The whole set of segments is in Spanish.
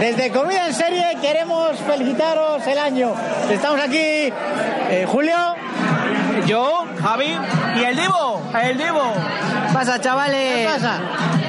Desde Comida en Serie queremos felicitaros el año. Estamos aquí, eh, Julio. Yo, Javi y el Divo, el Divo. pasa, chavales? ¿Qué pasa?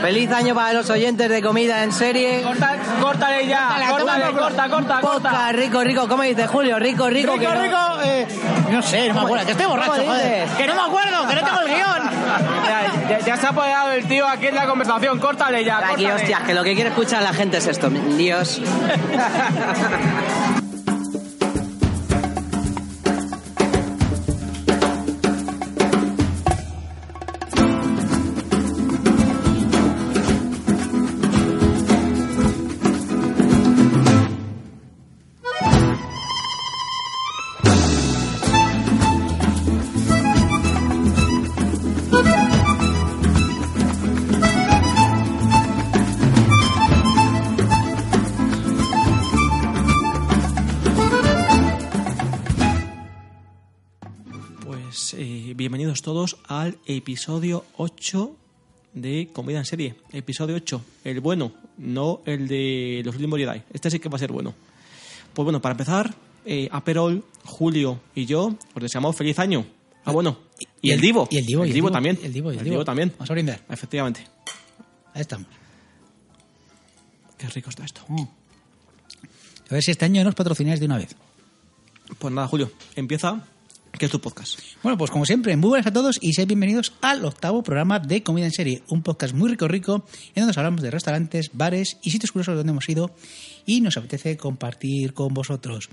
Feliz año para los oyentes de Comida en Serie. Corta, córtale ya, Córtale, corta, corta, corta. rico, rico. ¿Cómo dice Julio? Rico, rico. Rico, que no- rico, eh, no sé, no me acuerdo, que estoy borracho, ¿Cómo joder. Que no me acuerdo, que no tengo el guion. Ya, ya- ya se ha apoderado el tío aquí en la conversación, córtale ya, Aquí, córtale. hostias, que lo que quiere escuchar la gente es esto. Dios. todos al episodio 8 de Comida en Serie. Episodio 8, el bueno, no el de los últimos Jedi. Este sí que va a ser bueno. Pues bueno, para empezar, eh, Aperol, Julio y yo os deseamos feliz año. Ah, bueno. Y, el Divo. Y el Divo, y El el Divo Divo, también. y el Divo, y el El Divo. Divo también. Vamos a brindar. Efectivamente. Ahí estamos. Qué rico está esto. A ver si este año nos patrocináis de una vez. Pues nada, Julio, empieza, que es tu podcast. Bueno, pues como siempre, muy buenas a todos y sean bienvenidos al octavo programa de Comida en Serie, un podcast muy rico rico en donde os hablamos de restaurantes, bares y sitios curiosos donde hemos ido y nos apetece compartir con vosotros.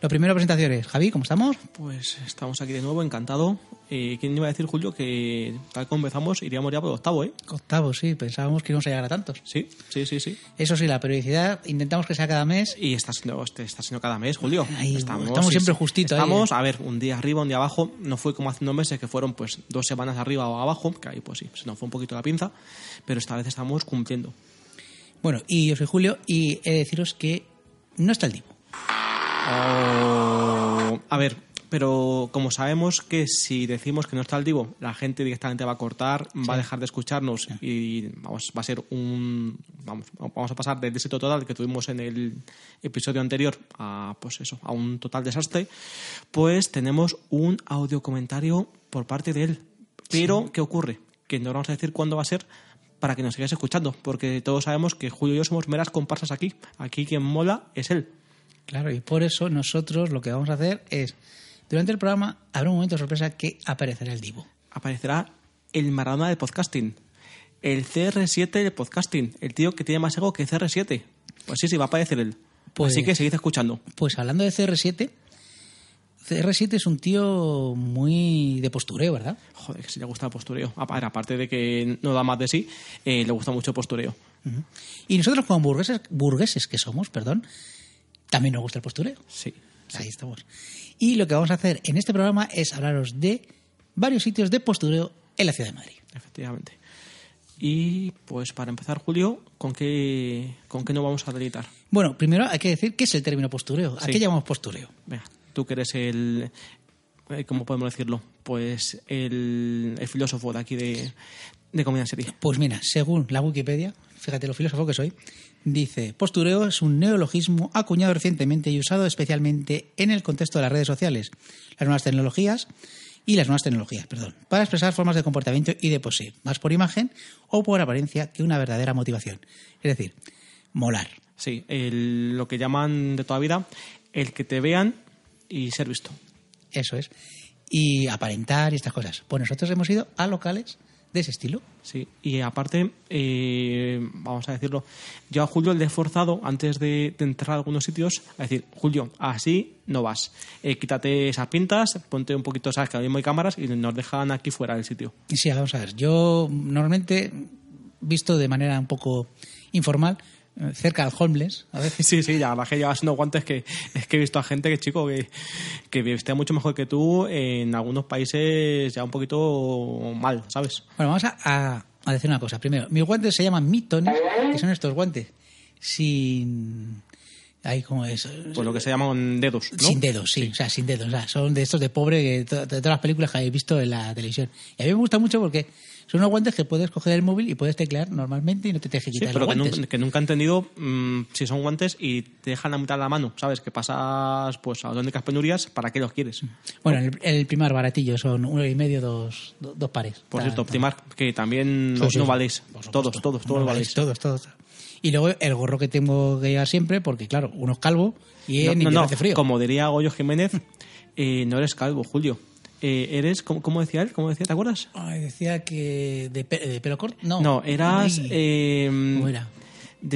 Lo primero, presentaciones. Javi, ¿cómo estamos? Pues estamos aquí de nuevo, encantado. Eh, ¿Quién iba a decir, Julio, que tal como empezamos iríamos ya por octavo, eh? Octavo, sí, pensábamos que íbamos a llegar a tantos. Sí, sí, sí, sí. Eso sí, la periodicidad intentamos que sea cada mes. Y está siendo, este- está siendo cada mes, Julio. Ahí, estamos siempre justito ahí, Estamos, eh. a ver, un día arriba, un día abajo. No fue como hace unos meses que fueron pues dos semanas arriba o abajo, que ahí pues sí, se nos fue un poquito la pinza. Pero esta vez estamos cumpliendo. Bueno, y yo soy Julio y he de deciros que no está el Divo. Oh, A ver, pero como sabemos que si decimos que no está el Divo, la gente directamente va a cortar, va a dejar de escucharnos y vamos, va a ser un. Vamos, vamos a pasar del éxito total que tuvimos en el episodio anterior a, pues eso, a un total desastre, pues tenemos un audio comentario por parte de él. Pero, ¿qué ocurre? Que no vamos a decir cuándo va a ser para que nos sigáis escuchando, porque todos sabemos que Julio y yo somos meras comparsas aquí. Aquí quien mola es él. Claro, y por eso nosotros lo que vamos a hacer es, durante el programa, habrá un momento de sorpresa que aparecerá el Divo. aparecerá el Maradona del podcasting. El CR7 del podcasting. El tío que tiene más ego que CR7. Pues sí, sí, va a aparecer él. Pues- Así que seguid escuchando. Pues hablando de CR7, CR7 es un tío muy de postureo, ¿verdad? Joder, que si le gusta el postureo. Apa- Aparte de que no da más de sí, eh, le gusta mucho el postureo. Y nosotros como burgueses, burgueses que somos, perdón, también nos gusta el postureo. Sí. Ahí estamos. Y lo que vamos a hacer en este programa es hablaros de varios sitios de postureo en la ciudad de Madrid. Efectivamente. Y pues para empezar, Julio, ¿con qué, con qué nos vamos a deleitar? Bueno, primero hay que decir qué es el término postureo. ¿A Sí. qué llamamos postureo? Venga, tú que eres el... eh, ¿Cómo podemos decirlo? Pues el, el filósofo de aquí de, de Comida en Serie. Pues mira, según la Wikipedia, fíjate lo filósofo que soy, dice, postureo es un neologismo acuñado recientemente y usado especialmente en el contexto de las redes sociales, las nuevas tecnologías y las nuevas tecnologías, perdón, para expresar formas de comportamiento y de pose, más por imagen o por apariencia que una verdadera motivación. Es decir, molar. Sí, el- lo que llaman de toda vida el que te vean y ser visto. Eso es. Y aparentar y estas cosas. Pues nosotros hemos ido a locales de ese estilo. Sí, y aparte, eh, vamos a decirlo, yo a Julio le he forzado antes de, de entrar a algunos sitios a decir, Julio, así no vas. Eh, quítate esas pintas, ponte un poquito, sabes que ahora mismo hay cámaras y nos dejan aquí fuera del sitio. Sí, vamos a ver. Yo normalmente, visto de manera un poco informal, cerca al homeless, a veces. Sí, sí, ya, la verdad que llevas unos guantes que es que he visto a gente que, chico, que, que mucho mejor que tú en algunos países ya un poquito mal, ¿sabes? Bueno, vamos a, a- a decir una cosa. Primero, mis guantes se llaman mitones, que son estos guantes sin... Ahí como es... Pues lo que se llaman dedos, ¿no? Sin dedos, sí, o sea, sin dedos. O sea, son de estos de pobre de todas las películas que habéis visto en la televisión. Y a mí me gusta mucho porque son unos guantes que puedes coger el móvil y puedes teclear normalmente y no te tienes que Sí, quitar pero los que, guantes. nun- que nunca he entendido mm, si son guantes y te dejan la mitad de la mano, ¿sabes? Que pasas pues a auténticas penurias, ¿para qué los quieres? Bueno, el, el primer baratillo son uno y medio, dos, do- dos pares. Por Está- cierto, está- Optimark, que también Sí, no, sí, no sí. valéis. Todos, todos, todos No, valéis. Todos, todos. Y luego el gorro que tengo que llevar siempre, porque claro, uno es calvo y en No, invierno no, hace frío. como diría Goyo Jiménez, eh, no eres calvo, Julio. Eh, eres, ¿cómo, cómo decía él? ¿Cómo decía? ¿Te acuerdas? Ay, decía que de, pe- de pelo corto. No, No, eras eh, ¿Cómo era?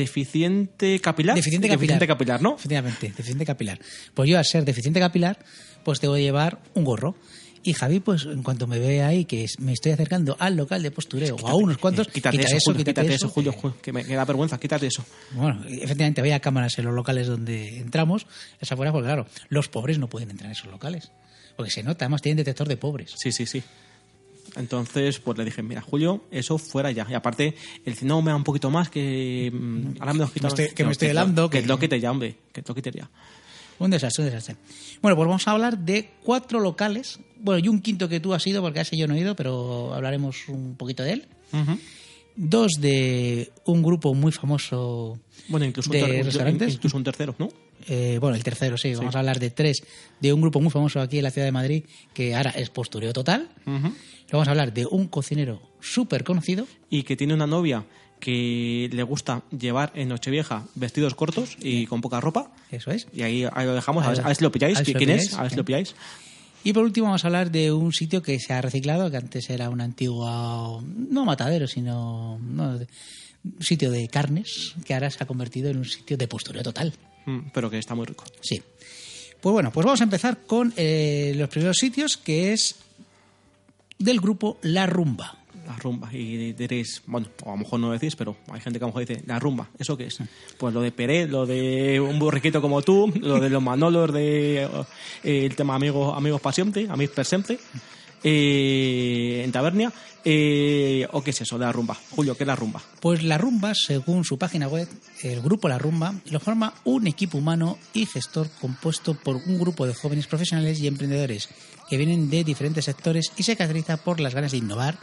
deficiente capilar. Deficiente capilar. Deficiente capilar, ¿no? Efectivamente, deficiente capilar. Pues yo, al ser deficiente capilar, pues tengo que llevar un gorro. Y Javi, pues en cuanto me ve ahí que me estoy acercando al local de postureo o a unos cuantos, Eh, quítate, quita eso, Julio, quítate, eso, eso, Julio, que me, me da vergüenza, quítate eso. Bueno, efectivamente había cámaras en los locales donde entramos, esa fuera, porque claro, los pobres no pueden entrar en esos locales. Porque se nota, además tienen detector de pobres. Sí, sí, sí. Entonces, pues le dije, mira, Julio, eso fuera ya. Y aparte, él dice, no, me da un poquito más, que mm, ahora me los quito. que me estoy lo- helando, Que que- lo quite ya, hombre, que lo quite ya. Un desastre, un desastre. Bueno, pues vamos a hablar de cuatro locales. Bueno, y un quinto que tú has ido, porque ese yo no he ido, pero hablaremos un poquito de él. Dos de un grupo muy famoso Bueno, incluso, de un restaurantes. incluso un tercero, ¿no? Eh, bueno, el tercero, sí, vamos a hablar de tres, de un grupo muy famoso aquí en la ciudad de Madrid, que ahora es postureo total. Luego vamos a hablar de un cocinero súper conocido. Y que tiene una novia que le gusta llevar en Nochevieja vestidos cortos y con poca ropa. Eso es. Y ahí, ahí lo dejamos, a ver, Ahí- a ver si lo pilláis. ¿Quién es? A ver si lo pilláis. Y por último vamos a hablar de un sitio que se ha reciclado, que antes era un antiguo, no matadero, sino no, un sitio de carnes, que ahora se ha convertido en un sitio de postureo total. Mm, Pero que está muy rico. Sí. Pues bueno, pues vamos a empezar con eh, los primeros sitios, que es del grupo La Rumba. La rumba. Y diréis, bueno, a lo mejor no lo decís, pero hay gente que a lo mejor dice, la rumba, ¿eso qué es? Pues lo de Pérez, lo de un burriquito como tú, lo de los manolos, de eh, el tema amigos, amigos siempre, amigos siempre, eh, en Tabernia, eh, o qué es eso de la rumba. Julio, ¿qué es la rumba? Pues La Rumba, según su página web, el grupo La Rumba lo forma un equipo humano y gestor compuesto por un grupo de jóvenes profesionales y emprendedores que vienen de diferentes sectores y se caracteriza por las ganas de innovar,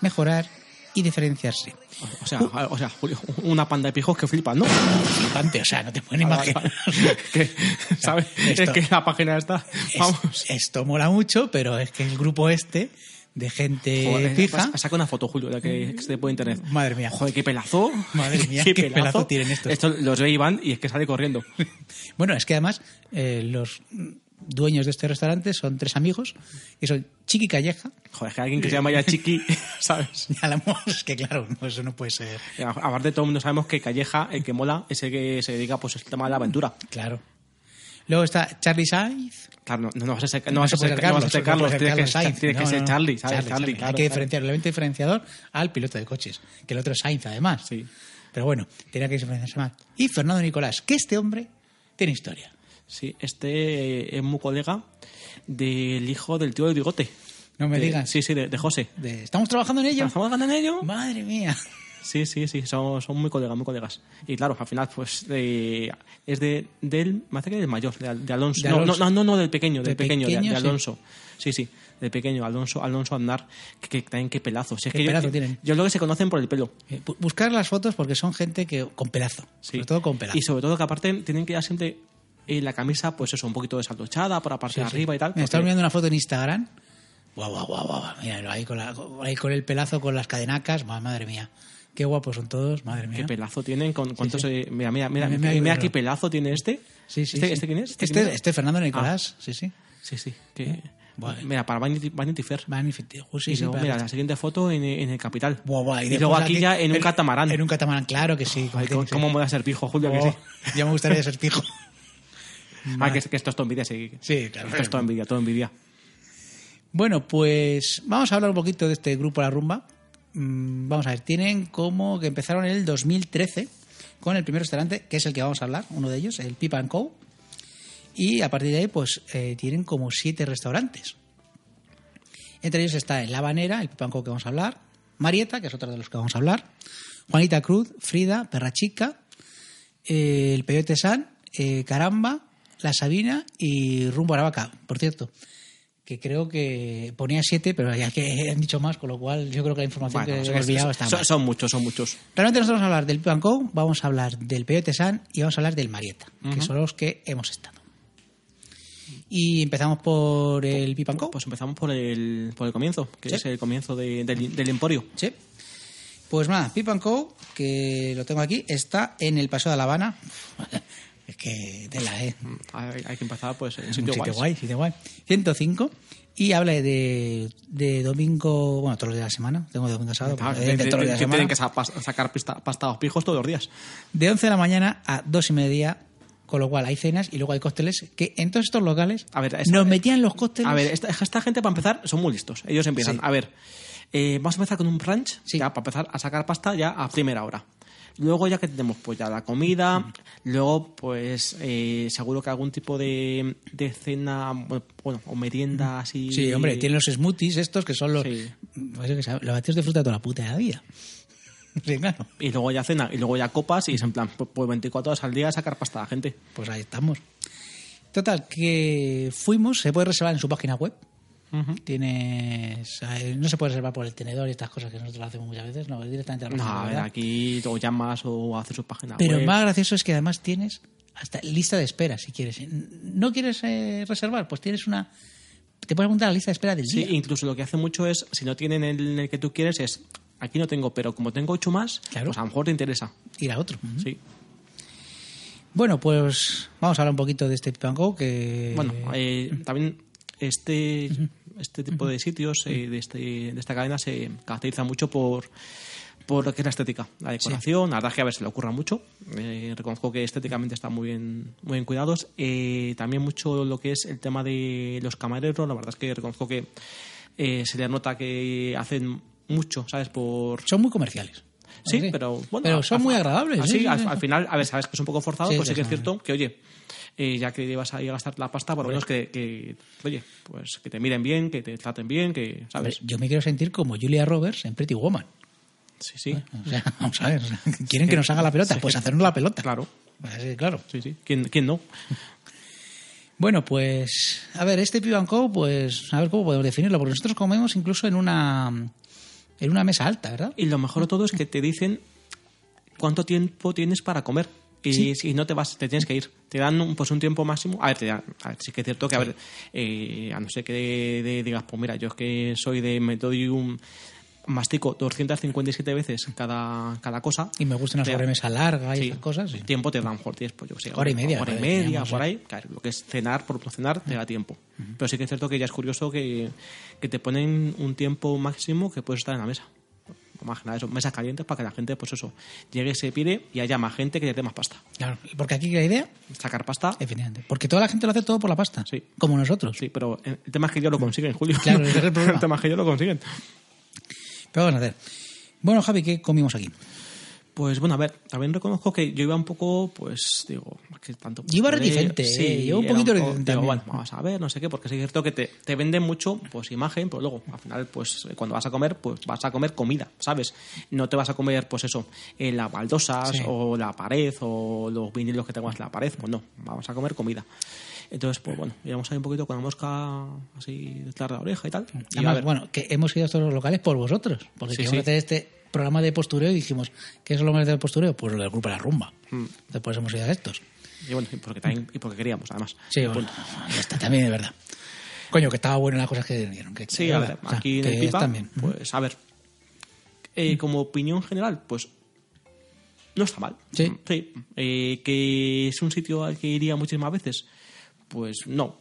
mejorar y diferenciarse. O sea, o sea, Julio, una panda de pijos que flipan, ¿no? Flipante, o sea, no te pueden imaginar. Que, ¿Sabes? Esto- Es que la página está, Es- vamos. esto mola mucho, pero es que el grupo este de gente Joder, fija. Saca una foto, Julio, de que, que se por internet. Madre mía. Joder, qué pelazo. Madre mía, qué pelazo tienen estos. Esto los ve Iván y es que sale corriendo. Bueno, es que además eh, los dueños de este restaurante son tres amigos, que son Chiqui Calleja. Joder, que alguien que se llama ya Chiqui, ¿sabes? Ya la hemos- es que claro, eso no puede ser. Aparte, todo el mundo sabemos que Calleja, el que mola, es el que se dedica pues al tema de la aventura. Claro. Luego está Charlie Sainz. Claro, no, no, vas a ser, no vas a ser, Carlos, tienes que, Carlos Sainz. tienes que No, ser. Charlie, ¿sabes? Charlie, Charlie, claro, Hay que diferenciar el elemento diferenciador al piloto de coches, que el otro es Sainz además. Sí. Pero bueno, tenía que diferenciarse más. Y Fernando Nicolás, que este hombre tiene historia. Sí, este es muy colega del hijo del tío de bigote. No me De- digas. Sí, sí, de, de José. De, ¿Estamos trabajando en ello? ¿Estamos ganando en ello? Madre mía. Sí, sí, sí, son, son muy colegas, muy colegas. Y claro, al final, pues, de- es de, del, me hace que del mayor, de, Al- de Alonso. No, Alonso. No, no, no, del pequeño, del De pequeño, de, pequeño, de sí. Alonso. Sí, sí, del pequeño, Alonso, Alonso Andar, que, que también qué pelazo. Si es Qué que pelazo yo, tienen. yo creo que se conocen por el pelo. Eh, bu- Buscar las fotos porque son gente que con pedazo. Sí. Sobre todo con pedazo. Y sobre todo que aparte tienen que ir siempre en la camisa, pues eso, un poquito desaltochada por la parte de Sí, sí. arriba y tal. Me porque- mirando una foto en Instagram. Guau, guau, guau, guau. Míralo ahí con, la- ahí con el pelazo, con las cadenacas. Ma- Madre mía. Qué guapos son todos. Madre mía. ¿Qué pelazo tienen? Con, ¿Cuántos? sí. eh, mira, mira, mira, Mira, mira, mira, qué pelazo tiene este. Sí, sí, ¿Este, sí. este quién es? Este, quién es? este es Fernando Nicolás. Sí, sí. Sí, sí. Que, Vale. Mira, para Vanity, Vanity Fair. Magnífico. Uh, sí, y sí, luego, mira, la siguiente foto en, en el capital. Buah, buah, y después luego aquí ya en un catamarán. En un catamarán, claro que sí. Ay, ¿Cómo, que cómo mola ser pijo, Julio? que Oh, sí. Ya me gustaría ser pijo. Ah, que, que esto es todo envidia, sí. Sí, claro. Esto es todo envidia, todo envidia. Bueno, pues vamos a hablar un poquito de este grupo La Rumba. Mm, Vamos a ver, tienen como que empezaron en el 2013 con el primer restaurante, que es el que vamos a hablar, uno de ellos, el Pip and Co. Y a partir de ahí, pues eh, tienen como siete restaurantes. Entre ellos está el La Habanera, el Pip and Co que vamos a hablar, Marieta, que es otro de los que vamos a hablar, Juanita Cruz, Frida, Perra Chica, eh, el Peyote San, eh, Caramba, La Sabina y Rumbo a la Vaca. Por cierto, que creo que ponía siete, pero ya que han dicho más, con lo cual yo creo que la información Bueno, que son- he olvidado está son, mal. son muchos, son muchos. Realmente nosotros vamos a hablar del Pip and Co, vamos a hablar del Peyote San y vamos a hablar del Marieta, que son los que hemos estado. Y empezamos por el Pip and Co. Pues empezamos por el, por el comienzo, que Sí. es el comienzo de- del, del Emporio. Sí. Pues nada, Pip and Co, que lo tengo aquí, está en el Paseo de La Habana. Que tela, ¿eh? Hay, hay que empezar pues en sitio, sitio guays. guay, sitio guay. 105. Y habla de, de domingo, bueno, todos los días de la semana. Tengo de domingo a sábado, Ah, pero de- de de- todos los de- días de que la tienen que sacar pista, pasta a los pijos todos los días. De 11 de la mañana a 2 y media, con lo cual hay cenas y luego hay cócteles que en todos estos locales A ver, esa- nos metían los cócteles. A ver, esta, esta gente para empezar son muy listos. Ellos empiezan, Sí. a ver, eh, vamos a empezar con un brunch, Sí. ya para empezar a sacar pasta ya a primera hora. Luego ya que tenemos pues ya la comida, luego pues eh, seguro que algún tipo de, de cena, bueno, o merienda así. Sí, hombre, tienen los smoothies estos que son los, Sí. pues los batidos de fruta de toda la puta de la vida. Sí, claro. Y luego ya cena, y luego ya copas, y es en plan, pues, pues 24 horas al día sacar pasta a la gente. Pues ahí estamos. Total, que fuimos, se puede reservar en su página web. Tienes. eh, No se puede reservar por el tenedor y estas cosas que nosotros hacemos muchas veces, no, es directamente a la No, página a web, ver, aquí o llamas o haces su página Pero web. más gracioso es que además tienes hasta lista de espera, si quieres. ¿No quieres eh, reservar? Pues tienes una. Te puedes apuntar a la lista de espera del Sí, día. incluso lo que hace mucho es, si no tienen el, que tú quieres, es, aquí no tengo, pero como tengo ocho más, Claro. pues a lo mejor te interesa. Ir a otro. Sí. Bueno, pues vamos a hablar un poquito de este Pip Go, que. Bueno, eh, también este, este tipo de sitios eh, de, este, de esta cadena se caracteriza mucho por, por lo que es la estética, la decoración. La verdad es que a ver, se le ocurra mucho. Eh, reconozco que estéticamente están muy bien, muy bien cuidados. Eh, también mucho lo que es el tema de los camareros. La verdad es que reconozco que eh, se le nota que hacen mucho, ¿sabes? Por, son muy comerciales. Sí, Sí. pero bueno. Pero son muy agradables, Así, sí, sí, al, sí. al final, a ver, sabes que es un poco forzado, Sí, pues sí sí, que es sí. cierto que, oye, eh, ya que vas a ir a gastar la pasta, por lo menos que, que, oye, pues que te miren bien, que te traten bien, que, ¿sabes? yo me quiero sentir como Julia Roberts en Pretty Woman. Sí, sí, O sea, vamos a ver. ¿Quieren que nos haga la pelota? Pues hacernos la pelota. claro, Pues sí, claro. sí, sí. ¿Quién, quién no? Bueno, pues, a ver, este Pip and Co, pues, a ver cómo podemos definirlo, porque nosotros comemos incluso en una en una mesa alta, ¿verdad? Y lo mejor de todo es que te dicen cuánto tiempo tienes para comer. Y no te vas, te tienes que ir. Te dan un, pues un tiempo máximo. A ver, te dan- a ver, sí que es cierto que, a ver, eh, a no ser que de- de- digas, pues mira, yo es que soy de, me doy un mastico 257 veces cada, cada cosa. Y me gusta una Te- sobremesa larga y Sí. esas cosas. sí. Tiempo te da a lo mejor tienes, pues yo sé, Hora y media, Hora y media, digamos, por sí. ahí. Claro, lo que es cenar, por no cenar, te da tiempo. Pero sí que es cierto que ya es curioso que, que te ponen un tiempo máximo que puedes estar en la mesa. Más que nada eso, mesas calientes para que la gente, pues eso, llegue, se pide y haya más gente que le dé más pasta. Claro, porque aquí la idea, Sacar pasta, porque toda la gente lo hace todo por la pasta, Sí. como nosotros. sí, pero el tema es que ellos lo consiguen, Julio. Claro, ese es el problema. el tema es que ellos lo consiguen. Pero vamos a hacer. Bueno, Javi, ¿qué comimos aquí? Pues bueno, a ver, también reconozco que yo iba un poco, pues digo, que tanto. Yo iba reticente, eh, yo un poquito poco- reticente digo, bueno, vamos a ver, no sé qué, porque sí que es cierto que te, te venden mucho, pues imagen, pero luego, al final, pues cuando vas a comer, pues vas a comer comida, ¿sabes? No te vas a comer, pues eso, eh, las baldosas Sí. o la pared o los vinilos que tengas en la pared, pues no, vamos a comer comida. Entonces, pues bueno, íbamos ahí un poquito con la mosca así detrás de la oreja y tal. Y a Además, ver, bueno, que hemos ido a estos locales por vosotros, porque Sí, sí. hacer este programa de postureo y dijimos, ¿qué es lo más del postureo? Pues lo del grupo de la rumba. Hmm. Entonces, por eso hemos ido a estos. y bueno, y porque, también, y porque queríamos, además. Sí, bueno, ya está, también es verdad. Coño, que estaba bueno las cosas que dieron. Que, Sí, a ver, verdad, o sea, aquí en el Pipa, bien. pues a ver, eh, como opinión general, pues no está mal. Sí. Eh, que es un sitio al que iría muchísimas veces, pues no.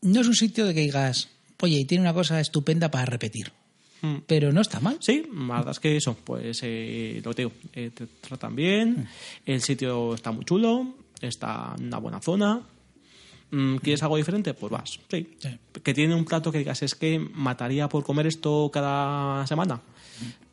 No es un sitio de que digas, oye, y tiene una cosa estupenda para repetir. Mm. Pero no está mal. Sí, la verdad es que eso, pues eh, lo que te digo, eh, te tratan bien, el sitio está muy chulo, está en una buena zona. Mm, ¿Quieres algo diferente? Pues vas, sí. Sí. Que tiene un plato que digas, es que mataría por comer esto cada semana.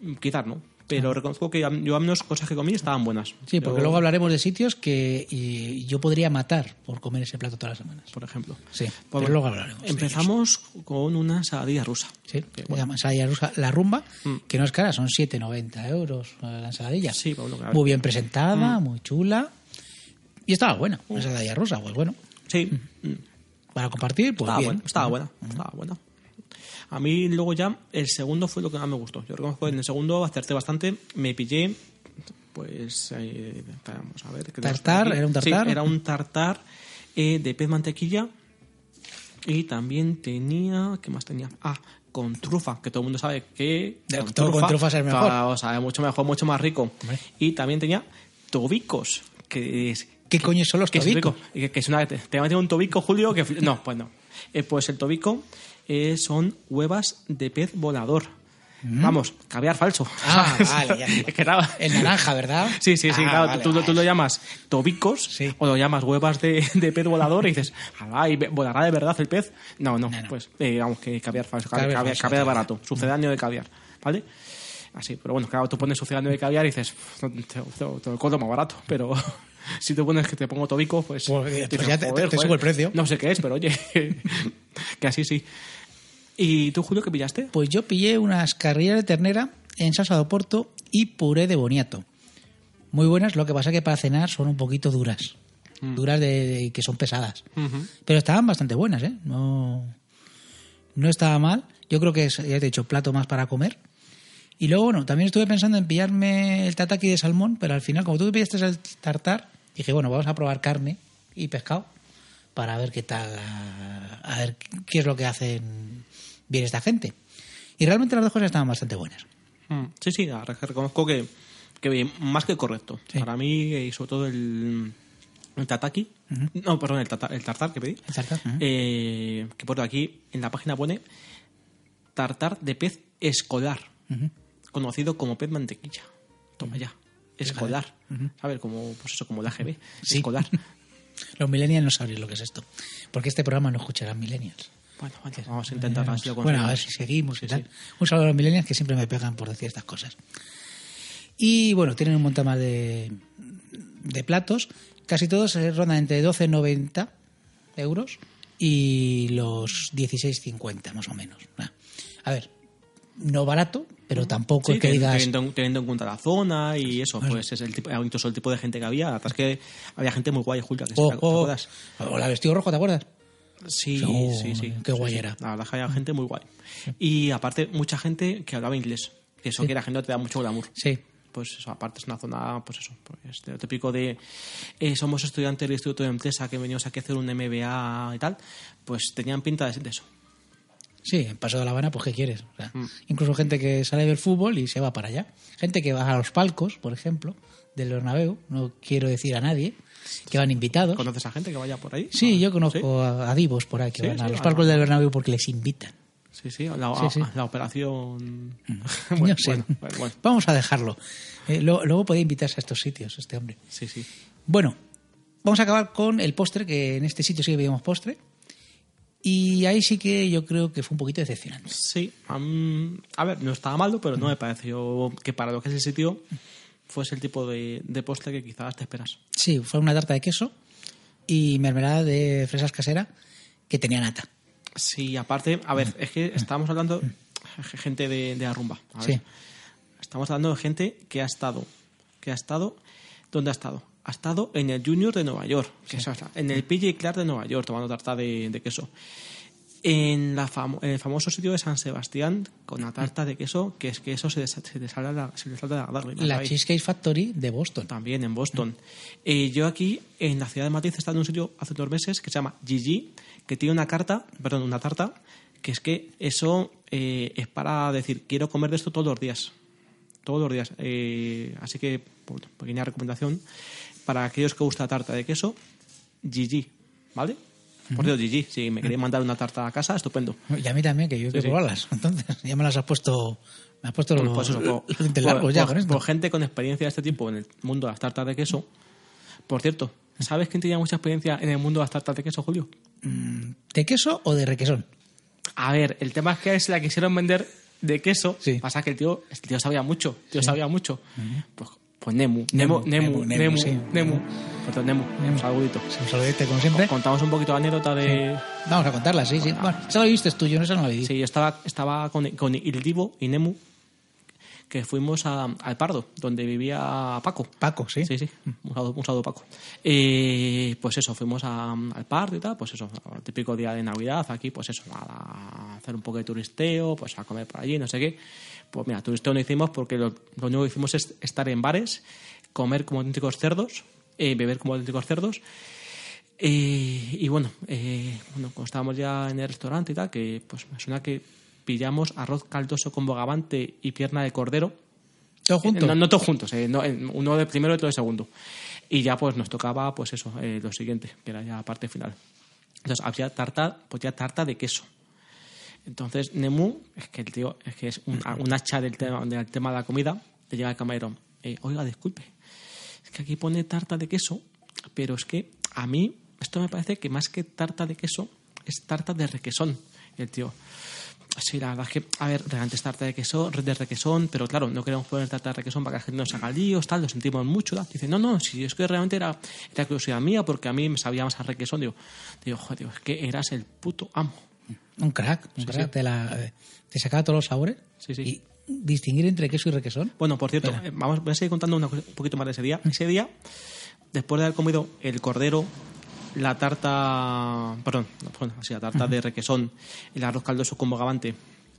Mm, Quizás no, pero reconozco que yo al menos cosas que comí estaban buenas. Sí, porque Yo, luego hablaremos de sitios que y yo podría matar por comer ese plato todas las semanas. Por ejemplo. Sí, Pues pero luego hablaremos. Empezamos con una ensaladilla rusa. Sí, Que, bueno, ensaladilla rusa La Rumba, que no es cara, son 7,90 euros la ensaladilla. Sí, bueno, claro. Muy bien presentada, muy chula. Y estaba buena, una ensaladilla rusa, pues bueno. Sí, mm, Para compartir, pues estaba, bien. buena, estaba buena. Estaba buena. A mí luego ya el segundo fue lo que más me gustó. Yo reconozco que en el segundo acerté bastante. Me pillé, pues, eh, vamos a ver. ¿qué tenemos por ¿Tartar? ¿Era un tartar? Sí, era un tartar eh, de pez mantequilla. Y también tenía, ¿qué más tenía? Ah, con trufa, que todo el mundo sabe que De- todo con trufas es mejor. claro, sabe mucho mejor, mucho más rico. Y también tenía tobicos, que es ¿Qué coño son los que es tobicos? Que, que es una, te, te un tobico, Julio, que... No, pues no. Eh, pues el tobico eh, son huevas de pez volador. Vamos, caviar falso. Mm. Ah, vale, ya. Es que estaba- El naranja, ¿verdad? Sí, sí, sí, Ah, claro. vale, tú, tú lo llamas tobicos Sí. o lo llamas huevas de, de pez volador y dices, "Alá, ¿y volará de verdad el pez? No, no, No, no. pues eh, vamos, que caviar falso, Caviar caviar, falso, barato, sucedáneo de caviar, ¿vale? Así, pero bueno, claro, tú pones sucedáneo de caviar y dices, te, te, te lo compro más barato, pero si tú pones que te pongo tobico, pues... Pues, dices, ya te- te- "Joder, te subo el precio". No sé qué es, pero oye, que así sí. ¿Y tú, Julio, qué pillaste? Pues yo pillé unas carrillas de ternera en salsa de oporto y puré de boniato. Muy buenas, lo que pasa que para cenar son un poquito duras. Duras de, de- que son pesadas. Pero estaban bastante buenas, ¿eh? No, no estaba mal. Yo creo que es, ya te he dicho, plato más para comer. Y luego, bueno, también estuve pensando en pillarme el tataki de salmón, pero al final, como tú me pillaste el tartar, dije, bueno, vamos a probar carne y pescado para ver qué tal, a ver qué es lo que hacen bien esta gente. Y realmente las dos cosas estaban bastante buenas. Mm, Sí, sí, la reconozco que, que bien, más que correcto. Sí. Para mí, y sobre todo el, el tataki, no, perdón, el, tata- el tartar que pedí, El tartar, eh, que por aquí en la página pone tartar de pez escolar, conocido como pez mantequilla. Toma ya, escolar. A ver, como, pues eso, como el AGB, Sí. escolar. Los millennials no sabrían lo que es esto. Porque este programa no escucharán millennials. Bueno, vamos a intentar así Bueno, a ver si seguimos y Sí, tal. sí. Un saludo a los millennials que siempre me pegan por decir estas cosas. Y bueno, tienen un montón más de, de platos. Casi todos se rondan entre 12,90 euros y los 16,50 más o menos. A ver, no barato, pero tampoco Sí, que teniendo, digas... teniendo- teniendo en cuenta la zona y eso, pues es el tipo, incluso el tipo de gente que había. La verdad es que había gente muy guay, Julia, que ¿te acuerdas? o la vestido rojo, ¿te acuerdas? Sí, Oh, sí, sí. qué Sí, guay sí. era. La verdad es que había gente muy guay. Y aparte, mucha gente que hablaba inglés. Que eso que la gente te da mucho glamour. Sí. Pues eso, aparte es una zona, pues eso, pues lo típico de eh, somos estudiantes del Instituto de Empresa que venimos aquí a hacer un MBA y tal, pues tenían pinta de, de eso. Sí, en Paso de la Habana, pues ¿qué quieres? O sea, Mm. Incluso gente que sale del fútbol y se va para allá. Gente que va a los palcos, por ejemplo, del Bernabéu, no quiero decir a nadie, que van invitados. ¿Conoces a gente que vaya por ahí? Sí, Ah, yo conozco a, a divos por ahí que van a los palcos no. del Bernabéu porque les invitan. Sí, sí, la, Sí, sí. a- la operación... No bueno, sé. bueno. Vamos a dejarlo. Eh, lo- luego puede invitarse a estos sitios, este hombre. Sí, sí. Bueno, vamos a acabar con el postre, que en este sitio sí que veíamos postre. Y ahí sí que yo creo que fue un poquito decepcionante. Sí, a ver, no estaba malo, pero no me pareció que para lo que es el sitio fuese el tipo de, de postre que quizás te esperas. Sí, fue una tarta de queso y mermelada de fresas casera que tenía nata. Sí, aparte, a ver, es que estábamos hablando gente de, de Arrumba. a ver. Sí. Estamos hablando de gente que ha estado, que ha estado, ¿dónde ha estado? Ha estado en el Junior de Nueva York, que es en el PJ Clark de Nueva York, tomando tarta de, de queso. En, la famo- en el famoso sitio de San Sebastián, con la tarta de queso, que es que eso se, se le sale la, se salta la lágrima. La. Cheesecake Factory de Boston. También en Boston. Eh, yo aquí, en la ciudad de Madrid, he estado en un sitio hace dos meses que se llama Gigi, que tiene una carta, perdón, una tarta, que es que eso eh, es para decir, quiero comer de esto todos los días. Todos los días. Eh, así que, por- pequeña recomendación, para aquellos que gusta la tarta de queso, Gigi, ¿vale? Por cierto, Gigi, si me queréis mandar una tarta a casa, estupendo. Y a mí también, que yo quiero sí. probarlas. Entonces, ya me las has puesto. Me has puesto Pues, los, pues eso, por- los dientes por- largos ya por- con esto. por gente con experiencia de este tipo en el mundo de las tartas de queso. Por cierto, ¿sabes quién tenía mucha experiencia en el mundo de las tartas de queso, Julio? ¿De queso o de requesón? A ver, el tema es que se la quisieron vender de queso. Sí. Pasa que el tío, el tío sabía mucho, el tío sabía mucho. Pues, pues Nemu, Nemu, Nemu, Nemu, Nemu, Nemu, sí. Nemu. Pues Nemu, un saludito. Sí, Un saludete, como siempre. Contamos un poquito la anécdota de... Vamos a contarla, sí, sí. Bueno, esa la viste tú, yo no esa no la vi. Sí, yo estaba, estaba con, con Il Divo y Nemu, que fuimos a- al Pardo, donde vivía Paco. Paco, sí. Sí, sí, un saludo, un saludo, Paco. Eh, pues eso, fuimos a- al parque y tal, pues eso, el típico día de Navidad, aquí, pues eso, a, a hacer un poco de turisteo, pues a comer por allí, no sé qué. Pues mira, turisteo no hicimos porque lo, lo único que hicimos es estar en bares, comer como auténticos cerdos, eh, beber como auténticos cerdos. Eh, y bueno, eh, bueno, cuando estábamos ya en el restaurante y tal, que pues me suena que pillamos arroz caldoso con bogavante y pierna de cordero. Todos juntos. No, no todos juntos, eh, no, uno de primero y otro de segundo. Y ya pues nos tocaba pues eso, eh, lo siguiente, que era ya la parte final. Entonces había tarta, pues ya tarta de queso. Entonces Nemu, es que el tío, es que es un, hacha del tema, del tema de la comida, le llega el camarero, eh, oiga, disculpe, es que aquí pone tarta de queso, pero es que a mí esto me parece que más que tarta de queso es tarta de requesón. Y el tío, sí, la verdad es que, a ver, realmente es tarta de queso, de requesón, pero claro, no queremos poner tarta de requesón para que la gente no se haga líos, tal, lo sentimos mucho. Dice, no, no, si es que realmente era, curiosidad mía porque a mí me sabía más a requesón. Digo, digo, joder, es que eras el puto amo. Un crack, un crack. Te, la, eh, te sacaba todos los sabores. Sí, sí. Y distinguir entre queso y requesón. Bueno, por cierto, eh, vamos, voy a seguir contando una cosa- un poquito más de ese día. Ese día, después de haber comido el cordero, la tarta, perdón, sí, la tarta de requesón, el arroz caldoso con bogavante,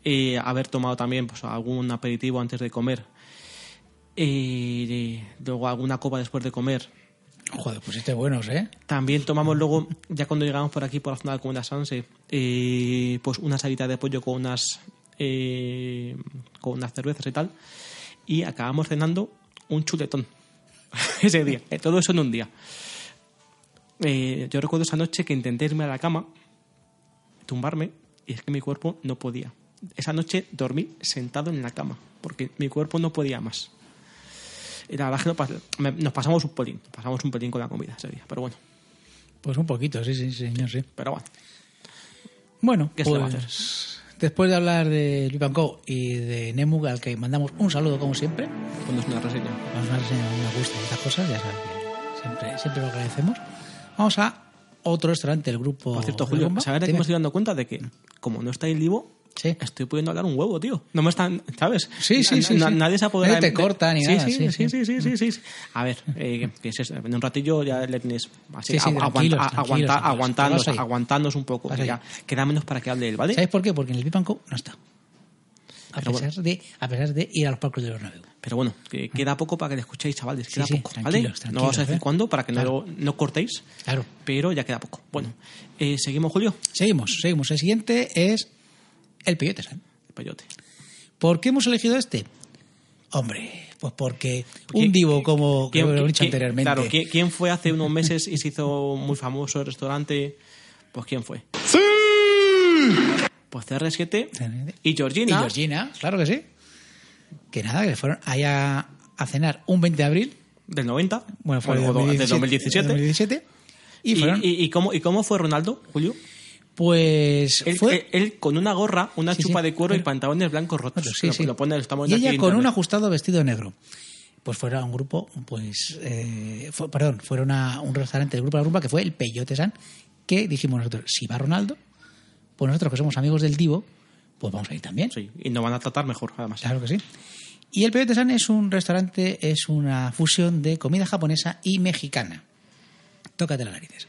eh, haber tomado también pues, algún aperitivo antes de comer, eh, luego alguna copa después de comer. Joder, pues este buenos, ¿eh? También tomamos luego, ya cuando llegamos por aquí, por la zona de Comuna Sanse, eh, pues una salita de pollo con unas, eh, con unas cervezas y tal. Y acabamos cenando un chuletón ese día. Eh, Todo eso en un día. Eh, yo recuerdo esa noche que intenté irme a la cama, tumbarme, y es que mi cuerpo no podía. Esa noche dormí sentado en la cama, porque mi cuerpo no podía más. Y la verdad es que nos pas- me- nos pasamos un pelín, nos pasamos un pelín con la comida ese día, pero bueno. Pues un poquito, sí, sí, señor, sí. Pero bueno, Bueno, ¿Qué se le va a pues después de hablar de Luis Co y de Nemu, al que mandamos un saludo como siempre, cuando es una reseña. vamos a reseñar una gusta y estas cosas, ya sabes que siempre, siempre lo agradecemos. Vamos a otro restaurante del grupo. Por cierto, de Julio. ¿sabes que Dime. me estoy dando cuenta de que, como no está el vivo, Sí. estoy pudiendo hablar un huevo, tío? No me están, ¿sabes? Sí, sí, sí, na- sí. Nadie se apodera Nadie te corta ni sí, nada, Sí, sí, sí, sí. sí, sí. A ver, eh, que es eso, en un ratillo ya le tienes así, aguantándonos, un poco. Ya queda menos para que hable él, ¿vale? ¿Sabéis por qué? Porque en el Luis Co no está. A pesar, de, a pesar de ir a los palcos de los Bernabéu. Pero bueno, que queda poco para que le escuchéis, chavales. Queda sí, poco, ¿vale? no vamos a decir ¿eh? cuándo para que Claro. no, no cortéis, Claro. pero ya queda poco. Bueno, eh, seguimos, Julio. Seguimos, seguimos. El siguiente es el Peyote San. El peyote. ¿Por qué hemos elegido este? Hombre, pues porque ¿Quién- un divo como que ¿Quién- lo he dicho anteriormente. Claro, ¿quién, fue hace unos meses y se hizo muy famoso el restaurante? Pues ¿quién fue? Pues CR7 y Georgina. Y Georgina, claro que sí. Que nada, que fueron allá a cenar un 20 de abril. Del 90. Bueno, fue o de de 2017. 2017. Y ¿Y, fueron, y- y cómo, ¿Y cómo fue Ronaldo, Julio? Pues Él, fue... él- él con una gorra, una Sí, chupa sí, de cuero y pantalones blancos rotos. Bueno, sí, sí. lo pone, lo estamos y ella con un ajustado vestido negro. Pues fuera un grupo, pues, eh, fue- perdón, fueron a un restaurante del grupo de la rumba que fue el Peyote San, que dijimos nosotros, si va Ronaldo, pues nosotros que somos amigos del Divo, pues vamos a ir también. Sí, y nos van a tratar mejor, además. Claro que sí. Y el Peyote San es un restaurante, es una fusión de comida japonesa y mexicana. Tócate las narices.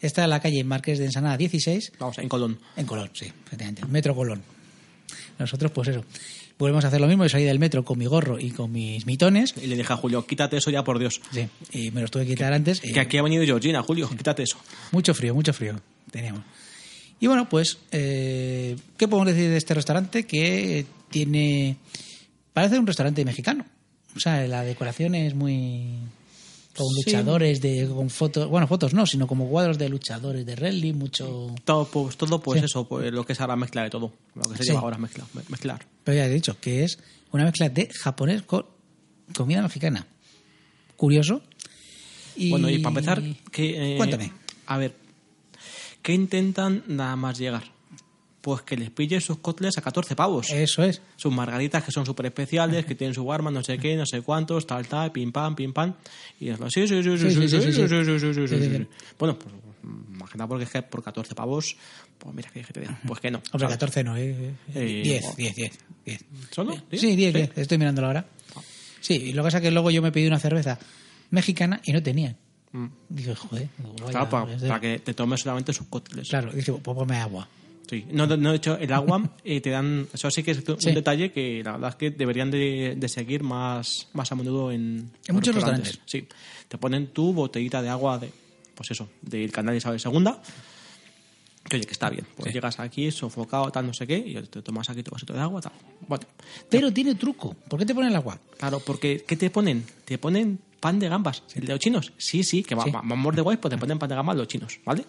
Está en la calle Marqués de Ensanada 16, Vamos, en Colón. en Colón, sí, efectivamente. Metro Colón. Nosotros, pues eso. Volvemos a hacer lo mismo. Yo salí del metro con mi gorro y con mis mitones. Y le dije a Julio, quítate eso ya, por Dios. Sí, y me los tuve que quitar antes. y Que aquí ha venido Georgina, Julio, quítate eso. Mucho frío, mucho frío teníamos. Y bueno, pues, eh, ¿qué podemos decir de este restaurante? Que tiene. Parece un restaurante mexicano. O sea, la decoración es muy. Con Sí. luchadores de con fotos. Bueno, fotos no, sino como cuadros de luchadores de rally, mucho. Todo, pues, todo pues Sí. eso, pues lo que es ahora mezcla de todo. Lo que se Sí. lleva ahora mezcla, me- mezclar. Pero ya he dicho que es una mezcla de japonés con comida mexicana. Curioso. Y... Bueno, y para empezar, que, eh, Cuéntame. A ver, ¿qué intentan nada más llegar? Pues que les pille sus cócteles a 14 pavos. Eso es. Sus margaritas que son súper especiales, que tienen su barman, no sé qué, no sé cuántos, tal, tal, pim, pam, pim, pam. Y es lo, sí, sí, sí, sí, sí, sí, sí, sí, sí. Bueno, pues imagina porque es que por 14 pavos, pues mira, que te diga, pues que no. Hombre, ¿sabes? 14 no, eh. Eh, 10, bueno. 10, 10, 10. ¿Solo? Sí, 10, 10. Estoy mirándolo ahora. Sí, y lo que pasa es que luego yo me pedí una cerveza mexicana y no tenían. Mm. Dije, joder, digo, vaya, Claro, para, que te tomes solamente sus cócteles. Claro, dije, pues ponme agua. Sí. No, no, de hecho, el agua eh, te dan. Eso sí que es un Sí. detalle que la verdad es que deberían de, de seguir más, más a menudo en, En muchos restaurantes. Sí. Te ponen tu botellita de agua de. Pues eso, del canal Isabel II. Que oye, que está bien. Pues Sí. llegas aquí, sofocado, tal, no sé qué, y te tomas aquí tu vasito de agua, tal. Bueno, Pero tiene truco. ¿Por qué te ponen el agua? claro, porque ¿qué te ponen? Te ponen pan de gambas. ¿El de los chinos? Sí, sí, que va- Sí. va- vamos de guay, pues te ponen pan de gambas los chinos, ¿vale?